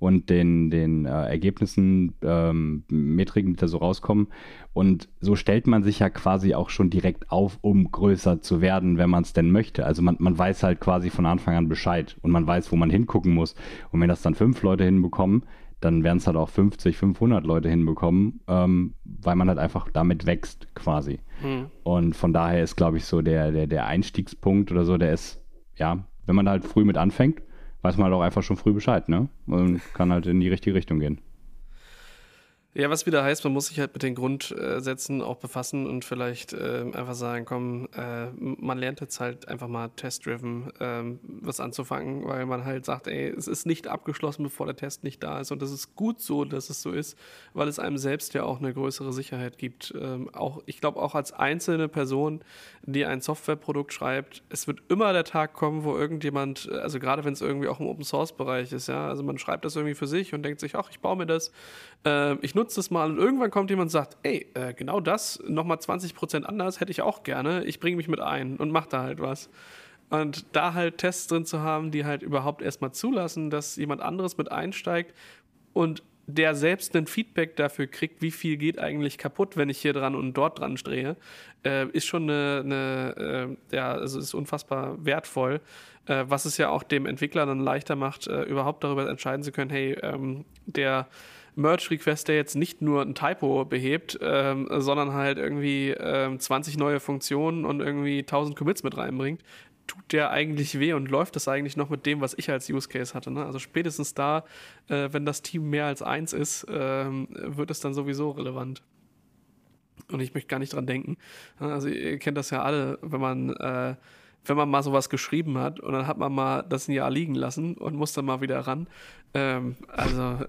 und den, den äh, Ergebnissen, ähm, Metriken, die da so rauskommen. Und so stellt man sich ja quasi auch schon direkt auf, um größer zu werden, wenn man es denn möchte. Also man, man weiß halt quasi von Anfang an Bescheid und man weiß, wo man hingucken muss. Und wenn das dann fünf Leute hinbekommen, dann werden es halt auch 50, 500 Leute hinbekommen, ähm, weil man halt einfach damit wächst quasi. Mhm. Und von daher ist, glaube ich, so der, der, der Einstiegspunkt oder so, der ist, ja, wenn man halt früh mit anfängt, weiß man halt auch einfach schon früh Bescheid, ne? Und kann halt in die richtige Richtung gehen. Ja, was wieder heißt, man muss sich halt mit den Grundsätzen auch befassen und vielleicht äh, einfach sagen, komm, äh, man lernt jetzt halt einfach mal test-driven ähm, was anzufangen, weil man halt sagt, ey, es ist nicht abgeschlossen, bevor der Test nicht da ist und das ist gut so, dass es so ist, weil es einem selbst ja auch eine größere Sicherheit gibt. Ähm, auch, ich glaube auch als einzelne Person, die ein Softwareprodukt schreibt, es wird immer der Tag kommen, wo irgendjemand, also gerade wenn es irgendwie auch im Open-Source-Bereich ist, ja, also man schreibt das irgendwie für sich und denkt sich, ach, ich baue mir das, äh, ich nutze das mal und irgendwann kommt jemand und sagt, ey, äh, genau das, nochmal 20% anders hätte ich auch gerne, ich bringe mich mit ein und mache da halt was. Und da halt Tests drin zu haben, die halt überhaupt erstmal zulassen, dass jemand anderes mit einsteigt und der selbst ein Feedback dafür kriegt, wie viel geht eigentlich kaputt, wenn ich hier dran und dort dran drehe, äh, ist schon eine, eine äh, ja, also ist unfassbar wertvoll, äh, was es ja auch dem Entwickler dann leichter macht, äh, überhaupt darüber entscheiden zu können, hey, ähm, der Merge-Request, der jetzt nicht nur ein Typo behebt, ähm, sondern halt irgendwie ähm, 20 neue Funktionen und irgendwie 1000 Commits mit reinbringt, tut der eigentlich weh und läuft das eigentlich noch mit dem, was ich als Use Case hatte. Ne? Also spätestens da, äh, wenn das Team mehr als eins ist, ähm, wird es dann sowieso relevant. Und ich möchte gar nicht dran denken. Also ihr kennt das ja alle, wenn man äh, wenn man mal sowas geschrieben hat und dann hat man mal das ein Jahr liegen lassen und muss dann mal wieder ran. Ähm, also. [laughs]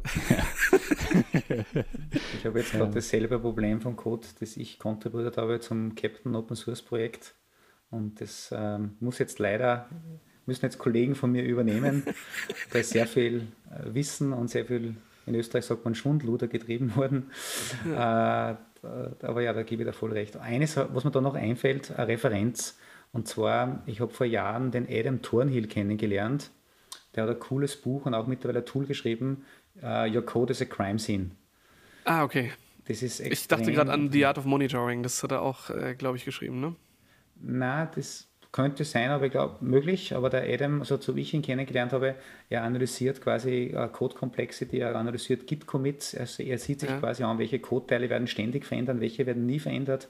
ich habe jetzt gerade dasselbe Problem vom Code, das ich kontribuiert habe zum Captain Open Source Projekt. Und das ähm, muss jetzt leider, müssen jetzt Kollegen von mir übernehmen. [laughs] da ist sehr viel äh, Wissen und sehr viel, in Österreich sagt man Schwundluder getrieben worden. Ja. Äh, aber ja, da gebe ich da voll recht. Eines, was mir da noch einfällt, eine Referenz Und zwar, ich habe vor Jahren den Adam Thornhill kennengelernt. Der hat ein cooles Buch und auch mittlerweile ein Tool geschrieben, uh, Your Code is a Crime Scene. Ah, okay. Das ist ich dachte gerade an The Art of Monitoring, das hat er auch, äh, glaube ich, geschrieben, ne? Na, das könnte sein, aber ich glaube, möglich. Aber der Adam, also so wie ich ihn kennengelernt habe, er analysiert quasi uh, Code Complexity, er analysiert Git-Commits, er, er, sieht sich ja. quasi an, welche Code-Teile werden ständig verändert, welche werden nie verändert,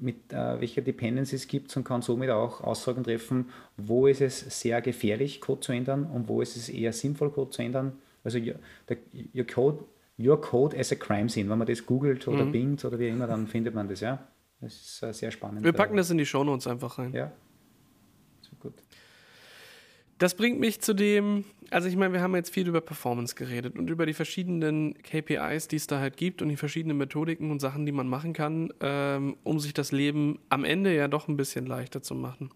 mit uh, welche Dependencies gibt es und kann somit auch Aussagen treffen, wo ist es sehr gefährlich, Code zu ändern und wo ist es eher sinnvoll, Code zu ändern. Also your, Code Your Code as a Crime Scene. Wenn man das googelt oder mhm. bingt oder wie immer, dann findet man das, ja. Das ist uh, sehr spannend. Wir packen das in die Shownotes einfach rein. Ja. Das bringt mich zu dem, also ich meine, wir haben jetzt viel über Performance geredet und über die verschiedenen KPIs, die es da halt gibt und die verschiedenen Methodiken und Sachen, die man machen kann, ähm, um sich das Leben am Ende ja doch ein bisschen leichter zu machen.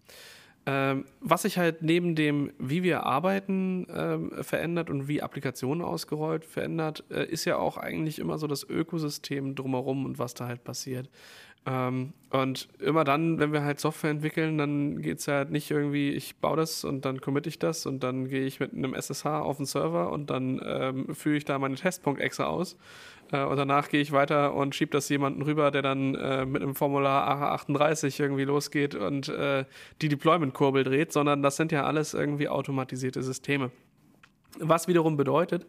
Ähm, was sich halt neben dem, wie wir arbeiten, ähm, verändert und wie Applikationen ausgerollt verändert, äh, ist ja auch eigentlich immer so das Ökosystem drumherum und was da halt passiert. Ähm, und immer dann, wenn wir halt Software entwickeln, dann geht es halt nicht irgendwie, ich baue das und dann committe ich das und dann gehe ich mit einem SSH auf den Server und dann ähm, führe ich da meine Testpunkt-Exe aus. Äh, und danach gehe ich weiter und schiebe das jemanden rüber, der dann äh, mit einem Formular AH38 irgendwie losgeht und äh, die Deployment-Kurbel dreht, sondern das sind ja alles irgendwie automatisierte Systeme. Was wiederum bedeutet,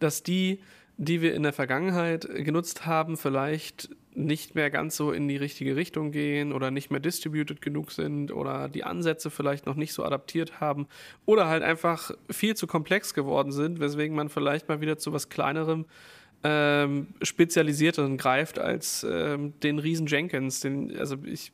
dass die die wir in der Vergangenheit genutzt haben, vielleicht nicht mehr ganz so in die richtige Richtung gehen oder nicht mehr distributed genug sind oder die Ansätze vielleicht noch nicht so adaptiert haben oder halt einfach viel zu komplex geworden sind, weswegen man vielleicht mal wieder zu was kleinerem ähm, spezialisierteren greift als ähm, den riesen Jenkins. Den, also ich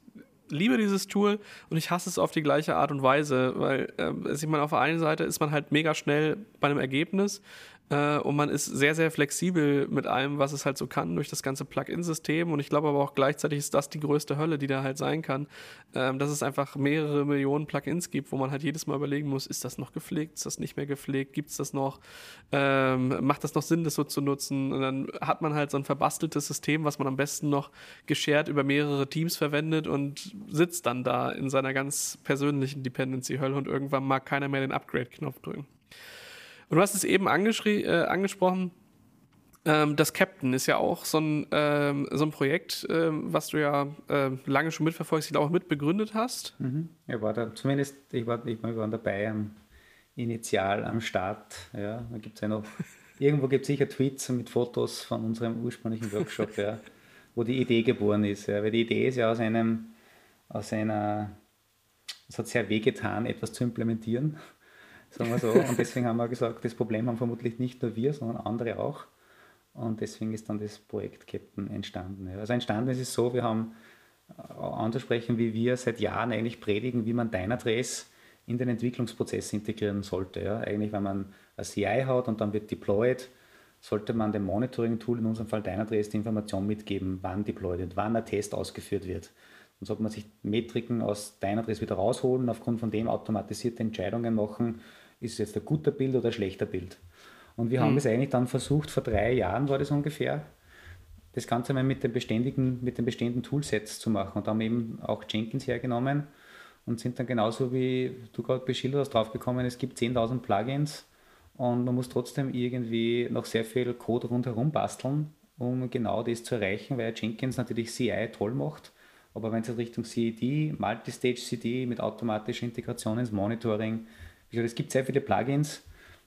liebe dieses Tool und ich hasse es auf die gleiche Art und Weise, weil ähm, ich meine, auf der einen Seite ist man halt mega schnell bei einem Ergebnis, äh, und man ist sehr, sehr flexibel mit allem, was es halt so kann, durch das ganze Plugin-System. Und ich glaube aber auch gleichzeitig ist das die größte Hölle, die da halt sein kann, ähm, dass es einfach mehrere Millionen Plugins gibt, wo man halt jedes Mal überlegen muss, ist das noch gepflegt, ist das nicht mehr gepflegt, gibt es das noch, ähm, macht das noch Sinn, das so zu nutzen? Und dann hat man halt so ein verbasteltes System, was man am besten noch geshared über mehrere Teams verwendet und sitzt dann da in seiner ganz persönlichen Dependency-Hölle und irgendwann mag keiner mehr den Upgrade-Knopf drücken. Und du hast es eben äh, angesprochen. Ähm, das Captain ist ja auch so ein, ähm, so ein Projekt, ähm, was du ja äh, lange schon mitverfolgst, du auch mitbegründet hast. Mhm. Ich war da zumindest, ich war, ich war dabei am Initial am Start. Ja, da gibt es ja noch, [laughs] irgendwo gibt es sicher Tweets mit Fotos von unserem ursprünglichen Workshop, ja, wo die Idee geboren ist. Ja. Weil die Idee ist ja aus einem, aus einer, es hat sehr wehgetan, etwas zu implementieren sagen wir so. Und deswegen haben wir gesagt, das Problem haben vermutlich nicht nur wir, sondern andere auch. Und deswegen ist dann das Projekt Captain entstanden. Also entstanden ist es so, wir haben äh, anzusprechen, wie wir seit Jahren eigentlich predigen, wie man Dynatrace in den Entwicklungsprozess integrieren sollte. Ja. Eigentlich, wenn man ein CI hat und dann wird deployed, sollte man dem Monitoring-Tool, in unserem Fall Dynatrace, die Information mitgeben, wann deployed wird, wann ein Test ausgeführt wird. Dann sollte man sich Metriken aus Dynatrace wieder rausholen, aufgrund von dem automatisierte Entscheidungen machen, ist es jetzt ein guter Bild oder ein schlechter Bild. Und wir mhm. haben es eigentlich dann versucht, vor drei Jahren war das ungefähr, das Ganze mal mit den beständigen, mit den bestehenden Toolsets zu machen. Und da haben eben auch Jenkins hergenommen und sind dann genauso wie du gerade beschildert hast, draufgekommen, es gibt 10.000 Plugins und man muss trotzdem irgendwie noch sehr viel Code rundherum basteln, um genau das zu erreichen, weil Jenkins natürlich CI toll macht. Aber wenn es in Richtung CED, Multistage CD mit automatischer Integration ins Monitoring, gesagt, es gibt sehr viele Plugins,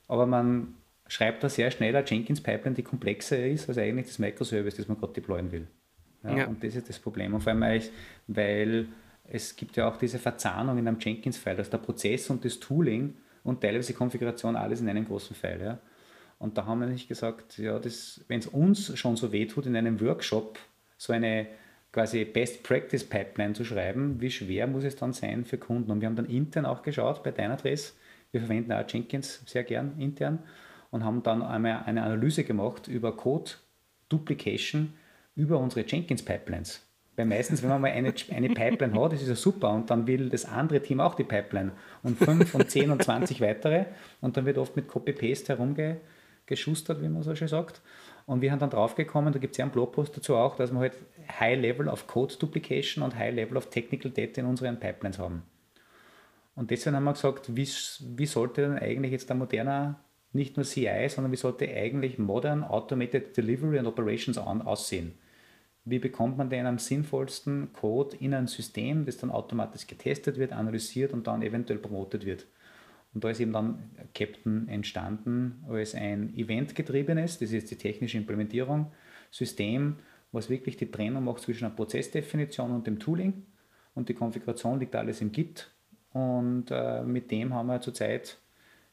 aber man schreibt da sehr schnell eine Jenkins-Pipeline, die komplexer ist als eigentlich das Microservice, das man gerade deployen will. Ja, ja. Und das ist das Problem. Und vor allem, weil es gibt ja auch diese Verzahnung in einem Jenkins-File, dass der Prozess und das Tooling und teilweise die Konfiguration alles in einem großen File. Ja. Und da haben wir nicht gesagt, ja, wenn es uns schon so wehtut, in einem Workshop so eine quasi Best Practice Pipeline zu schreiben, wie schwer muss es dann sein für Kunden? Und wir haben dann intern auch geschaut bei Dynatrace, wir verwenden auch Jenkins sehr gern intern und haben dann einmal eine Analyse gemacht über Code Duplication über unsere Jenkins Pipelines. Weil meistens, wenn man mal eine, eine Pipeline hat, das ist ja super und dann will das andere Team auch die Pipeline und fünf und zehn und zwanzig weitere und dann wird oft mit Copy-Paste herumgeschustert, wie man so schön sagt. Und wir haben dann draufgekommen, da gibt es ja einen Blogpost dazu auch, dass wir halt High Level of Code Duplication und High Level of Technical Data in unseren Pipelines haben. Und deswegen haben wir gesagt, wie, wie sollte denn eigentlich jetzt der moderner, nicht nur CI, sondern wie sollte eigentlich Modern Automated Delivery and Operations an, aussehen? Wie bekommt man denn am sinnvollsten Code in ein System, das dann automatisch getestet wird, analysiert und dann eventuell promotet wird? Und da ist eben dann Captain entstanden als ein eventgetriebenes, das ist die technische Implementierung, System, was wirklich die Trennung macht zwischen der Prozessdefinition und dem Tooling. Und die Konfiguration liegt alles im Git. Und äh, mit dem haben wir zurzeit,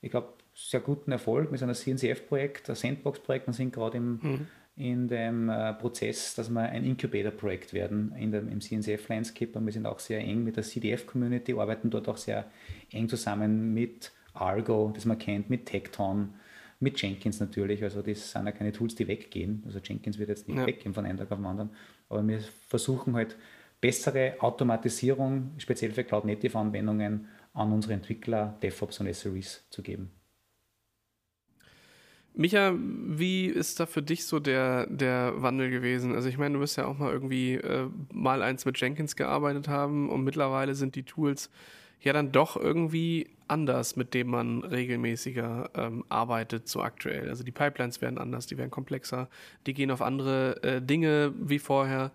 ich glaube, sehr guten Erfolg. Wir sind ein CNCF-Projekt, ein Sandbox-Projekt und sind gerade im, mhm. in dem äh, Prozess, dass wir ein Incubator-Projekt werden in dem, im CNCF-Landscape. Und wir sind auch sehr eng mit der CDF-Community, arbeiten dort auch sehr eng zusammen mit Argo, das man kennt, mit Tecton, mit Jenkins natürlich. Also das sind ja keine Tools, die weggehen. Also Jenkins wird jetzt nicht ja. weggehen von einem Tag auf den anderen. Aber wir versuchen halt bessere Automatisierung, speziell für Cloud-Native-Anwendungen, an unsere Entwickler, DevOps und SREs zu geben. Micha, wie ist da für dich so der, der Wandel gewesen? Also ich meine, du wirst ja auch mal irgendwie äh, mal eins mit Jenkins gearbeitet haben und mittlerweile sind die Tools ja dann doch irgendwie anders, mit dem man regelmäßiger ähm, arbeitet, so aktuell. Also die Pipelines werden anders, die werden komplexer, die gehen auf andere äh, Dinge wie vorher.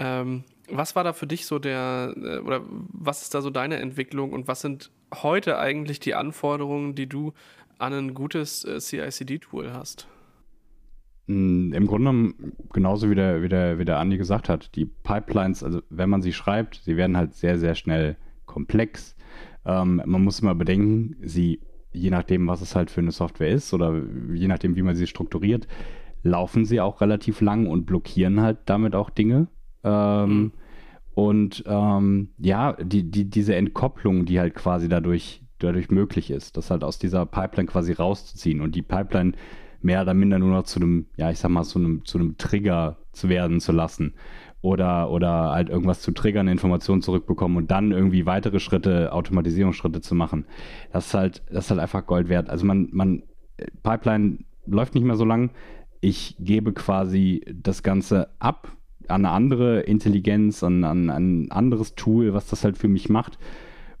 Ähm, was war da für dich so der, äh, oder was ist da so deine Entwicklung und was sind heute eigentlich die Anforderungen, die du an ein gutes äh, CI-CD-Tool hast? Hm, Im Grunde genauso wie der, wie, der, wie der Andi gesagt hat, die Pipelines, also wenn man sie schreibt, sie werden halt sehr, sehr schnell komplex. Ähm, man muss immer bedenken, sie, je nachdem, was es halt für eine Software ist oder je nachdem, wie man sie strukturiert, laufen sie auch relativ lang und blockieren halt damit auch Dinge. Ähm, mhm. Und ähm, ja, die, die, diese Entkopplung, die halt quasi dadurch, dadurch möglich ist, das halt aus dieser Pipeline quasi rauszuziehen und die Pipeline mehr oder minder nur noch zu einem, ja, ich sag mal, zu einem, zu einem Trigger zu werden zu lassen oder, oder halt irgendwas zu triggern, Informationen zurückbekommen und dann irgendwie weitere Schritte, Automatisierungsschritte zu machen. Das ist halt, das ist halt einfach Gold wert. Also man, man, Pipeline läuft nicht mehr so lang. Ich gebe quasi das Ganze ab an eine andere Intelligenz, an, an, ein anderes Tool, was das halt für mich macht.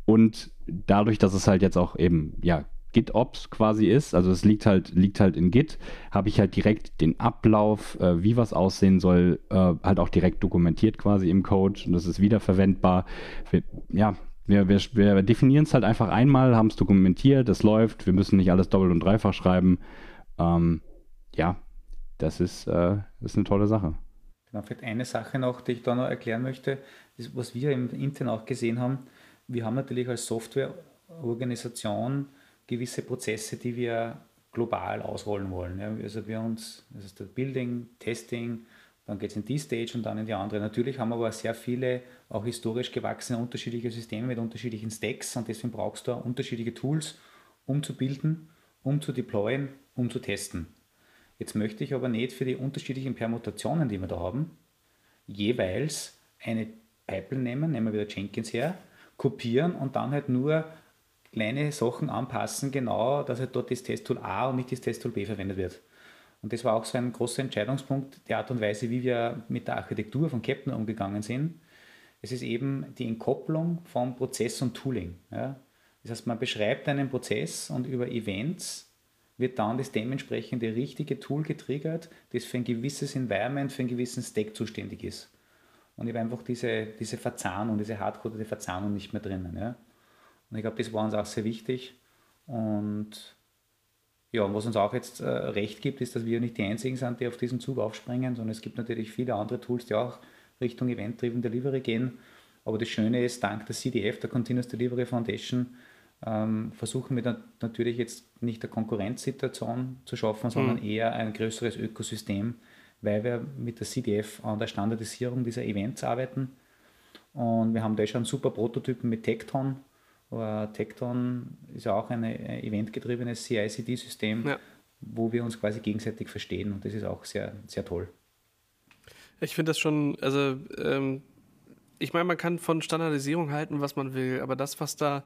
Und dadurch, dass es halt jetzt auch eben, ja, GitOps quasi ist, also es liegt halt, liegt halt in Git, habe ich halt direkt den Ablauf, äh, wie was aussehen soll, äh, halt auch direkt dokumentiert quasi im Code und das ist wiederverwendbar. Wir, ja, wir, wir, wir definieren es halt einfach einmal, haben es dokumentiert, es läuft, wir müssen nicht alles doppelt und dreifach schreiben. Ähm, ja, das ist, äh, das ist eine tolle Sache. Genau, vielleicht eine Sache noch, die ich da noch erklären möchte, ist, was wir im Intern auch gesehen haben. Wir haben natürlich als Softwareorganisation gewisse Prozesse, die wir global ausrollen wollen. Ja, also wir uns, das ist das Building, Testing, dann geht es in die Stage und dann in die andere. Natürlich haben wir aber sehr viele auch historisch gewachsene unterschiedliche Systeme mit unterschiedlichen Stacks und deswegen brauchst du unterschiedliche Tools, um zu bilden, um zu deployen, um zu testen. Jetzt möchte ich aber nicht für die unterschiedlichen Permutationen, die wir da haben, jeweils eine Pipeline nehmen, nehmen wir wieder Jenkins her, kopieren und dann halt nur kleine Sachen anpassen, genau, dass halt dort das Testtool A und nicht das Testtool B verwendet wird. Und das war auch so ein großer Entscheidungspunkt, die Art und Weise, wie wir mit der Architektur von Captain umgegangen sind. Es ist eben die Entkopplung von Prozess und Tooling. Ja. Das heißt, man beschreibt einen Prozess und über Events wird dann das dementsprechende richtige Tool getriggert, das für ein gewisses Environment, für einen gewissen Stack zuständig ist. Und ich habe einfach diese, diese Verzahnung, diese hardcodete Verzahnung nicht mehr drinnen. Ja. Und ich glaube, das war uns auch sehr wichtig. Und ja, was uns auch jetzt äh, recht gibt, ist, dass wir nicht die Einzigen sind, die auf diesen Zug aufspringen, sondern es gibt natürlich viele andere Tools, die auch Richtung Event-Driven Delivery gehen. Aber das Schöne ist, dank der CDF, der Continuous Delivery Foundation, versuchen wir dann natürlich jetzt nicht eine Konkurrenzsituation zu schaffen, sondern mhm. eher ein größeres Ökosystem, weil wir mit der CDF an der Standardisierung dieser Events arbeiten. Und wir haben da schon super Prototypen mit Tecton, aber Tecton ist ja auch ein eventgetriebenes CI-CD-System, ja. wo wir uns quasi gegenseitig verstehen und das ist auch sehr, sehr toll. Ich finde das schon, also ähm, ich meine, man kann von Standardisierung halten, was man will, aber das, was da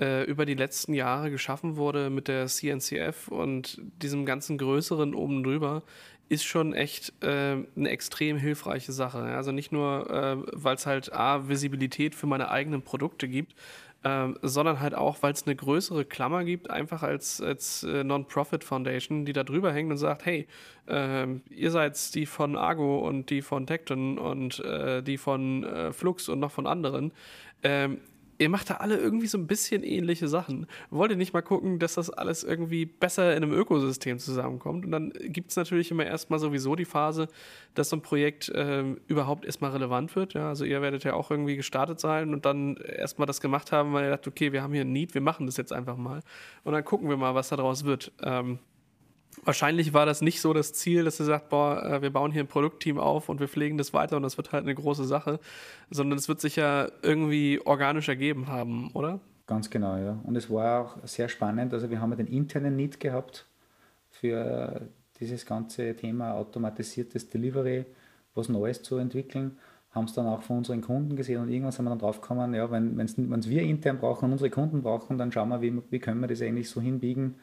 äh, über die letzten Jahre geschaffen wurde mit der CNCF und diesem ganzen Größeren oben drüber, ist schon echt äh, eine extrem hilfreiche Sache. Also nicht nur, äh, weil es halt A, Visibilität für meine eigenen Produkte gibt, ähm, sondern halt auch, weil es eine größere Klammer gibt, einfach als, als äh, Non-Profit Foundation, die da drüber hängt und sagt, hey, äh, ihr seid die von Argo und die von Tecton und äh, die von äh, Flux und noch von anderen. Ähm, ihr macht da alle irgendwie so ein bisschen ähnliche Sachen. Wollt ihr nicht mal gucken, dass das alles irgendwie besser in einem Ökosystem zusammenkommt? Und dann gibt es natürlich immer erstmal sowieso die Phase, dass so ein Projekt äh, überhaupt erstmal relevant wird. Ja, also ihr werdet ja auch irgendwie gestartet sein und dann erstmal das gemacht haben, weil ihr dacht, okay, wir haben hier ein Need, wir machen das jetzt einfach mal. Und dann gucken wir mal, was daraus wird. Ähm, Wahrscheinlich war das nicht so das Ziel, dass er sagt, boah, äh, wir bauen hier ein Produktteam auf und wir pflegen das weiter und das wird halt eine große Sache, sondern es wird sich ja irgendwie organisch ergeben haben, oder? Ganz genau, ja. Und es war auch sehr spannend. Also wir haben ja den internen Need gehabt für dieses ganze Thema automatisiertes Delivery, was Neues zu entwickeln. Haben es dann auch von unseren Kunden gesehen und irgendwann sind wir dann drauf gekommen, ja, wenn es wir intern brauchen und unsere Kunden brauchen, dann schauen wir, wie, wie können wir das eigentlich so hinbiegen,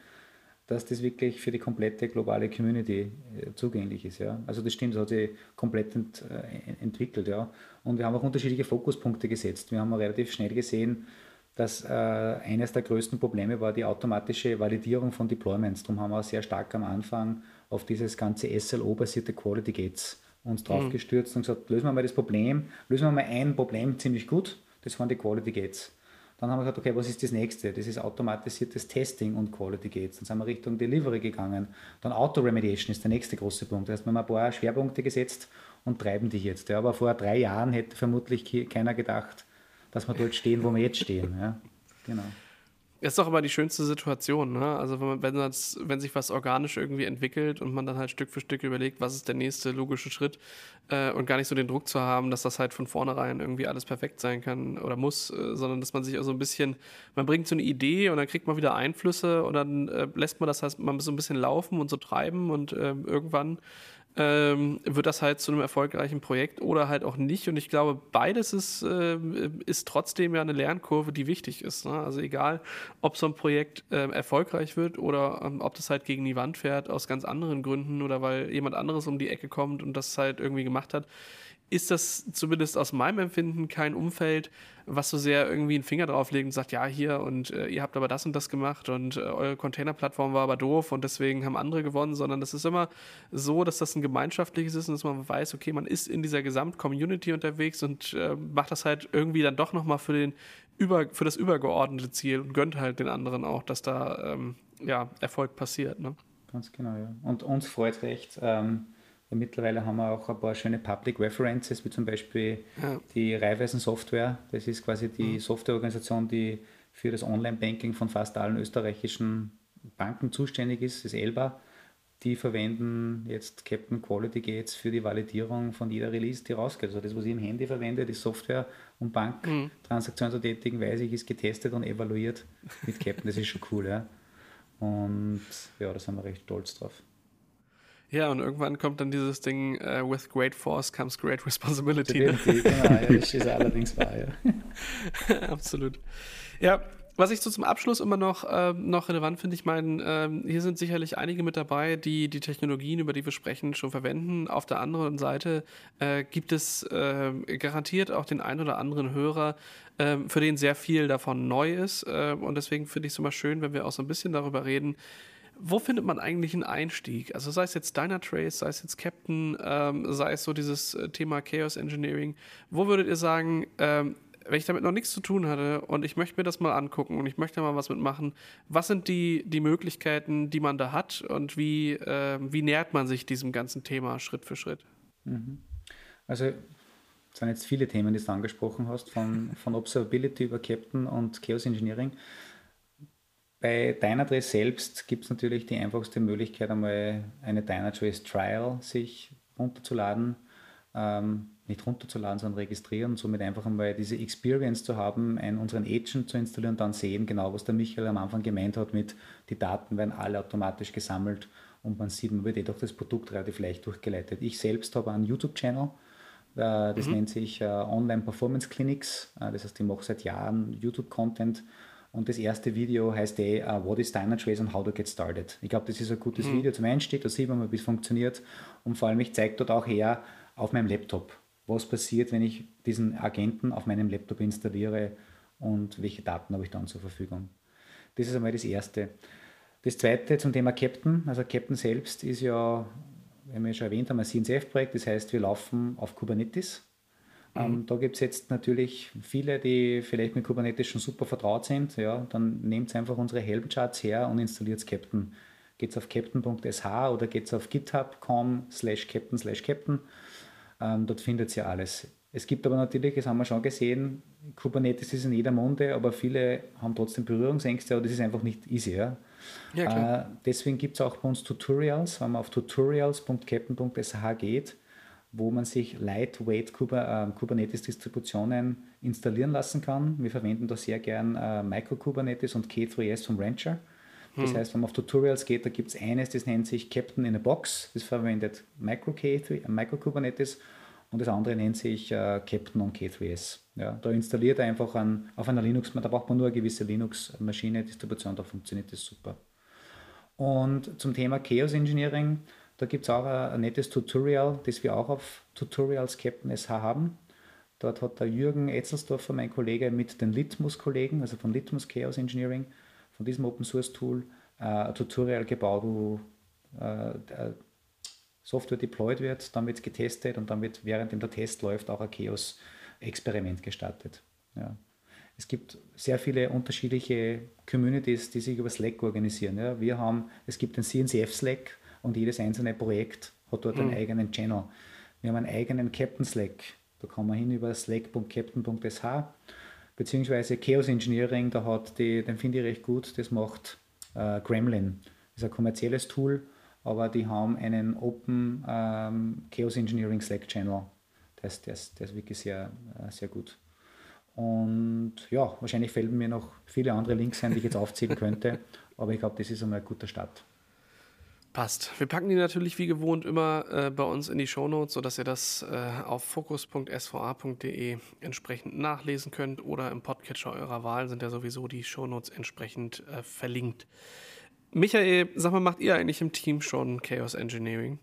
dass das wirklich für die komplette globale Community äh, zugänglich ist. Ja. Also das stimmt, das hat sich komplett ent, äh, entwickelt. Ja. Und wir haben auch unterschiedliche Fokuspunkte gesetzt. Wir haben relativ schnell gesehen, dass äh, eines der größten Probleme war die automatische Validierung von Deployments. Darum haben wir sehr stark am Anfang auf dieses ganze SLO-basierte Quality Gates uns drauf mhm. gestürzt und gesagt, lösen wir mal das Problem, lösen wir mal ein Problem ziemlich gut, das waren die Quality Gates. Dann haben wir gesagt, okay, was ist das nächste? Das ist automatisiertes Testing und Quality Gates. Dann sind wir Richtung Delivery gegangen. Dann Auto-Remediation ist der nächste große Punkt. Das heißt, wir haben ein paar Schwerpunkte gesetzt und treiben die jetzt. Ja, aber vor drei Jahren hätte vermutlich keiner gedacht, dass wir dort stehen, wo wir jetzt stehen. Ja, genau. Ist doch aber die schönste Situation, ne? Also wenn, wenn, das, wenn sich was organisch irgendwie entwickelt und man dann halt Stück für Stück überlegt, was ist der nächste logische Schritt äh, und gar nicht so den Druck zu haben, dass das halt von vornherein irgendwie alles perfekt sein kann oder muss, äh, sondern dass man sich auch so ein bisschen, man bringt so eine Idee und dann kriegt man wieder Einflüsse und dann äh, lässt man das heißt, man so ein bisschen laufen und so treiben und ähm, irgendwann ähm, wird das halt zu einem erfolgreichen Projekt oder halt auch nicht. Und ich glaube, beides ist, äh, ist trotzdem ja eine Lernkurve, die wichtig ist. Ne? Also egal, ob so ein Projekt äh, erfolgreich wird oder ähm, ob das halt gegen die Wand fährt aus ganz anderen Gründen oder weil jemand anderes um die Ecke kommt und das halt irgendwie gemacht hat ist das zumindest aus meinem Empfinden kein Umfeld, was so sehr irgendwie einen Finger drauflegt und sagt, ja, hier und äh, ihr habt aber das und das gemacht und äh, eure Containerplattform war aber doof und deswegen haben andere gewonnen, sondern das ist immer so, dass das ein gemeinschaftliches ist und dass man weiß, okay, man ist in dieser Gesamt-Community unterwegs und äh, macht das halt irgendwie dann doch nochmal für den über, für das übergeordnete Ziel und gönnt halt den anderen auch, dass da ähm, ja, Erfolg passiert. Ne? Ganz genau, ja. Und uns freut recht, ähm, mittlerweile haben wir auch ein paar schöne Public References, wie zum Beispiel ja. die Raiffeisen Software. Das ist quasi die mhm. Softwareorganisation, die für das Online-Banking von fast allen österreichischen Banken zuständig ist, das ELBA. Die verwenden jetzt Captain Quality Gates für die Validierung von jeder Release, die rausgeht. Also das, was ich im Handy verwende, die Software, um Banktransaktionen mhm. zu tätigen, weiß ich, ist getestet und evaluiert mit Captain. Das ist schon cool, ja. Und ja, da sind wir recht stolz drauf. Ja, und irgendwann kommt dann dieses Ding, uh, with great force comes great responsibility. Ne? Genau, ja, das ist allerdings wahr, ja. [laughs] Absolut. Ja, was ich so zum Abschluss immer noch, äh, noch relevant finde, ich meine, äh, hier sind sicherlich einige mit dabei, die die Technologien, über die wir sprechen, schon verwenden. Auf der anderen Seite äh, gibt es äh, garantiert auch den einen oder anderen Hörer, ähm, für den sehr viel davon neu ist. Äh, und deswegen finde ich es immer schön, wenn wir auch so ein bisschen darüber reden, wo findet man eigentlich einen Einstieg? Also sei es jetzt Dynatrace, sei es jetzt Captain, ähm, sei es so dieses äh, Thema Chaos Engineering. Wo würdet ihr sagen, ähm, wenn ich damit noch nichts zu tun hatte und ich möchte mir das mal angucken und ich möchte mal was mitmachen, was sind die, die Möglichkeiten, die man da hat und wie, äh, wie nähert man sich diesem ganzen Thema Schritt für Schritt? Mhm. Also es sind jetzt viele Themen, die du angesprochen hast, von, von Observability über Captain und Chaos Engineering. Bei Dynatrace selbst gibt es natürlich die einfachste Möglichkeit, einmal eine Dynatrace Trial sich runterzuladen. Ähm, nicht runterzuladen, sondern registrieren und somit einfach einmal diese Experience zu haben, einen, unseren Agent zu installieren und dann sehen genau, was der Michael am Anfang gemeint hat mit, die Daten werden alle automatisch gesammelt und man sieht, man wird eh durch das Produkt relativ leicht durchgeleitet. Ich selbst habe einen YouTube-Channel, äh, das mhm. nennt sich äh, Online Performance Clinics, äh, das heißt, ich mache seit Jahren YouTube-Content und das erste Video heißt eh, uh, What is Dynatrace and how to get started. Ich glaube, das ist ein gutes mhm. Video zum Einstieg, da sieht man mal, wie es funktioniert. Und vor allem, ich zeige dort auch her auf meinem Laptop, was passiert, wenn ich diesen Agenten auf meinem Laptop installiere und welche Daten habe ich dann zur Verfügung. Das ist einmal das Erste. Das Zweite zum Thema Captain. Also Captain selbst ist ja, wie wir schon erwähnt haben, ein CNCF-Projekt. Das heißt, wir laufen auf Kubernetes. Mhm. Ähm, da gibt es jetzt natürlich viele, die vielleicht mit Kubernetes schon super vertraut sind. Ja, dann nehmt einfach unsere Helm-Charts her und installiert Captain. Geht es auf captain.sh oder geht es auf github.com slash captain slash captain. Ähm, dort findet ihr alles. Es gibt aber natürlich, das haben wir schon gesehen, Kubernetes ist in jeder Munde, aber viele haben trotzdem Berührungsängste, aber das ist einfach nicht easy. Ja? Ja, äh, deswegen gibt es auch bei uns Tutorials, wenn man auf tutorials.captain.sh geht, wo man sich Lightweight äh, Kubernetes-Distributionen installieren lassen kann. Wir verwenden da sehr gern äh, Micro-Kubernetes und K3S vom Rancher. Das hm. heißt, wenn man auf Tutorials geht, da gibt es eines, das nennt sich Captain in a Box. Das verwendet Micro, K3, Micro Kubernetes und das andere nennt sich äh, Captain on K3S. Ja, da installiert er einfach an, auf einer Linux, da braucht man nur eine gewisse Linux-Maschine, Distribution, da funktioniert das super. Und zum Thema Chaos Engineering, da gibt es auch ein, ein, nettes Tutorial, das wir auch auf Tutorials Captain SH haben. Dort hat der Jürgen Etzelsdorfer, mein Kollege, mit den Litmus-Kollegen, also von Litmus Chaos Engineering, von diesem Open Source Tool, äh, ein Tutorial gebaut, wo äh, Software deployed wird, dann wird es getestet und dann wird während der Test läuft auch ein Chaos-Experiment gestartet. Ja. Es gibt sehr viele unterschiedliche Communities, die sich über Slack organisieren. Ja. Wir haben, es gibt den CNCF Slack und jedes einzelne Projekt hat dort mhm. einen eigenen Channel. Wir haben einen eigenen Captain Slack. Da kann man hin über slack.captain.sh beziehungsweise Chaos Engineering, da hat die, den finde ich recht gut, das macht äh, Gremlin. Das ist ein kommerzielles Tool aber die haben einen Open ähm, Chaos Engineering Slack Channel. Der ist, der ist, wirklich sehr, äh, sehr gut. Und ja, wahrscheinlich fällen mir noch viele andere Links ein, die ich jetzt aufzählen könnte, [laughs] aber ich glaube, das ist einmal ein guter Start. Passt. Wir packen die natürlich wie gewohnt immer äh, bei uns in die Shownotes, sodass ihr das äh, auf fokus.sva.de entsprechend nachlesen könnt oder im Podcatcher eurer Wahl sind ja sowieso die Shownotes entsprechend äh, verlinkt. Michael, sag mal, macht ihr eigentlich im Team schon Chaos Engineering?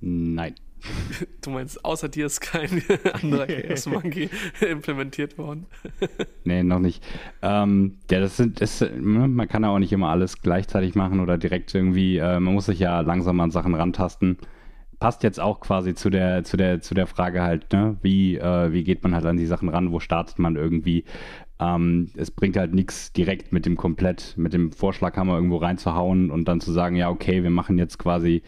Nein. Du meinst, außer dir ist kein [laughs] anderer [laughs] Chaos Monkey implementiert worden? [laughs] nee, noch nicht. Ähm, ja, das sind, das, ne, man kann ja auch nicht immer alles gleichzeitig machen oder direkt irgendwie, äh, man muss sich ja langsam an Sachen rantasten. Passt jetzt auch quasi zu der, zu der, zu der Frage halt, ne, wie, äh, wie geht man halt an die Sachen ran, wo startet man irgendwie? Ähm, es bringt halt nichts direkt mit dem komplett, mit dem Vorschlaghammer irgendwo reinzuhauen und dann zu sagen, ja, okay, wir machen jetzt quasi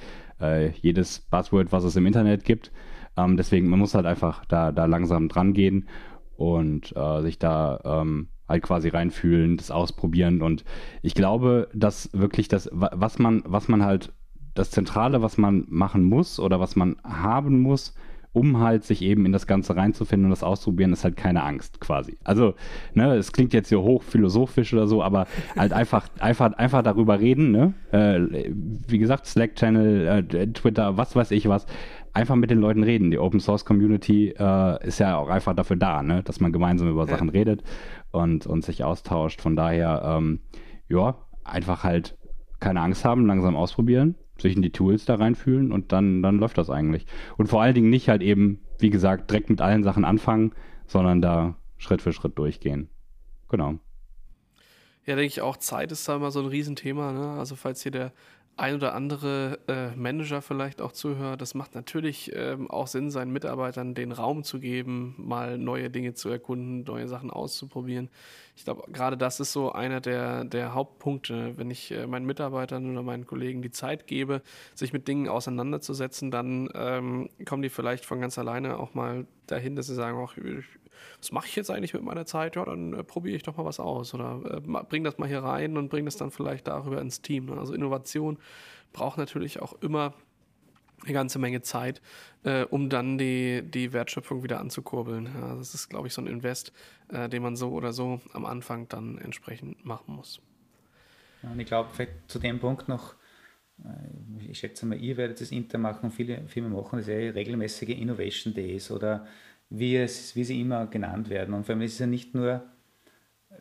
äh, jedes Buzzword, was es im Internet gibt. Ähm, deswegen, man muss halt einfach da, da langsam dran gehen und äh, sich da ähm, halt quasi reinfühlen, das ausprobieren. Und ich glaube, dass wirklich das, was man, was man halt, das Zentrale, was man machen muss oder was man haben muss, um halt sich eben in das Ganze reinzufinden und das auszuprobieren, ist halt keine Angst quasi. Also, ne, es klingt jetzt hier hochphilosophisch oder so, aber halt [laughs] einfach, einfach, einfach darüber reden, ne? Äh, wie gesagt, Slack-Channel, äh, Twitter, was weiß ich was. Einfach mit den Leuten reden. Die Open Source Community äh, ist ja auch einfach dafür da, ne? dass man gemeinsam über Sachen redet und, und sich austauscht. Von daher, ähm, ja, einfach halt keine Angst haben, langsam ausprobieren sich in die Tools da reinfühlen und dann, dann läuft das eigentlich. Und vor allen Dingen nicht halt eben, wie gesagt, direkt mit allen Sachen anfangen, sondern da Schritt für Schritt durchgehen. Genau. Ja, denke ich auch, Zeit ist da immer so ein Riesenthema. Ne? Also falls hier der ein oder andere äh, Manager vielleicht auch zuhört, das macht natürlich ähm, auch Sinn, seinen Mitarbeitern den Raum zu geben, mal neue Dinge zu erkunden, neue Sachen auszuprobieren. Ich glaube, gerade das ist so einer der, der Hauptpunkte. Wenn ich äh, meinen Mitarbeitern oder meinen Kollegen die Zeit gebe, sich mit Dingen auseinanderzusetzen, dann ähm, kommen die vielleicht von ganz alleine auch mal dahin, dass sie sagen, ach, ich was mache ich jetzt eigentlich mit meiner Zeit? Ja, dann äh, probiere ich doch mal was aus oder äh, bring das mal hier rein und bring das dann vielleicht darüber ins Team. Ne? Also Innovation braucht natürlich auch immer eine ganze Menge Zeit, äh, um dann die, die Wertschöpfung wieder anzukurbeln. Ja, das ist, glaube ich, so ein Invest, äh, den man so oder so am Anfang dann entsprechend machen muss. Ja, und ich glaube, zu dem Punkt noch, äh, ich schätze mal, ihr werdet das Inter machen, viele Firmen machen das ja regelmäßige Innovation Days oder wie, es, wie sie immer genannt werden. Und vor allem ist es ja nicht nur,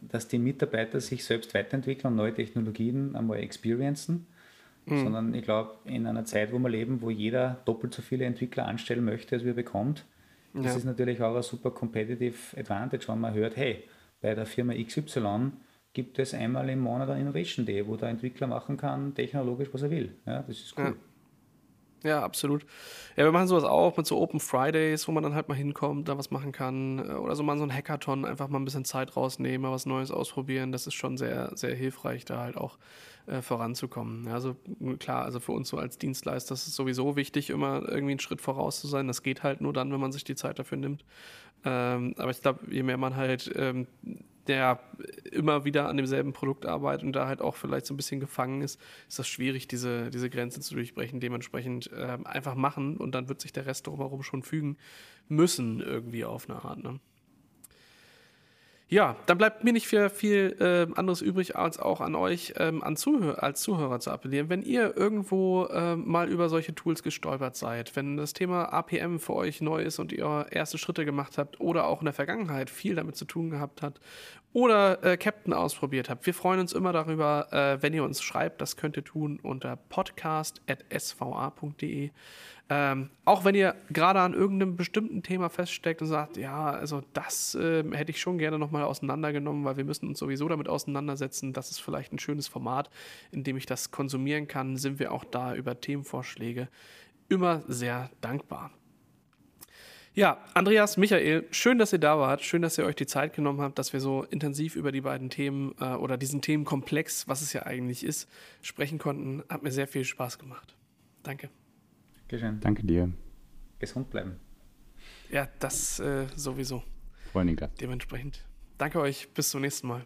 dass die Mitarbeiter sich selbst weiterentwickeln und neue Technologien einmal experiencen, mhm. sondern ich glaube, in einer Zeit, wo wir leben, wo jeder doppelt so viele Entwickler anstellen möchte, als wir bekommt, Das ja. ist natürlich auch ein super competitive Advantage, wenn man hört, hey, bei der Firma XY gibt es einmal im Monat ein Innovation Day, wo der Entwickler machen kann, technologisch, was er will. Ja, das ist cool. Ja. Ja, absolut. Ja, wir machen sowas auch mit so Open Fridays, wo man dann halt mal hinkommt, da was machen kann. Äh, oder so mal so ein Hackathon, einfach mal ein bisschen Zeit rausnehmen, mal was Neues ausprobieren. Das ist schon sehr, sehr hilfreich, da halt auch äh, voranzukommen. Ja, also klar, also für uns so als Dienstleister ist es sowieso wichtig, immer irgendwie einen Schritt voraus zu sein. Das geht halt nur dann, wenn man sich die Zeit dafür nimmt. Ähm, aber ich glaube, je mehr man halt ähm, der immer wieder an demselben Produkt arbeitet und da halt auch vielleicht so ein bisschen gefangen ist, ist das schwierig, diese, diese Grenze zu durchbrechen. Dementsprechend äh, einfach machen und dann wird sich der Rest drumherum schon fügen müssen, irgendwie auf eine Art. Ne? Ja, dann bleibt mir nicht viel, viel äh, anderes übrig, als auch an euch ähm, an Zuhör als Zuhörer zu appellieren. Wenn ihr irgendwo äh, mal über solche Tools gestolpert seid, wenn das Thema APM für euch neu ist und ihr erste Schritte gemacht habt oder auch in der Vergangenheit viel damit zu tun gehabt habt oder äh, Captain ausprobiert habt, wir freuen uns immer darüber, äh, wenn ihr uns schreibt. Das könnt ihr tun unter podcast.sva.de. Ähm, auch wenn ihr gerade an irgendeinem bestimmten Thema feststeckt und sagt, ja, also das äh, hätte ich schon gerne nochmal auseinandergenommen, weil wir müssen uns sowieso damit auseinandersetzen. Das ist vielleicht ein schönes Format, in dem ich das konsumieren kann, sind wir auch da über Themenvorschläge immer sehr dankbar. Ja, Andreas, Michael, schön, dass ihr da wart. Schön, dass ihr euch die Zeit genommen habt, dass wir so intensiv über die beiden Themen äh, oder diesen Themenkomplex, was es ja eigentlich ist, sprechen konnten. Hat mir sehr viel Spaß gemacht. Danke. Dankeschön. Danke dir. Gesund bleiben. Ja, das äh, sowieso. Vor Dementsprechend. Danke euch. Bis zum nächsten Mal.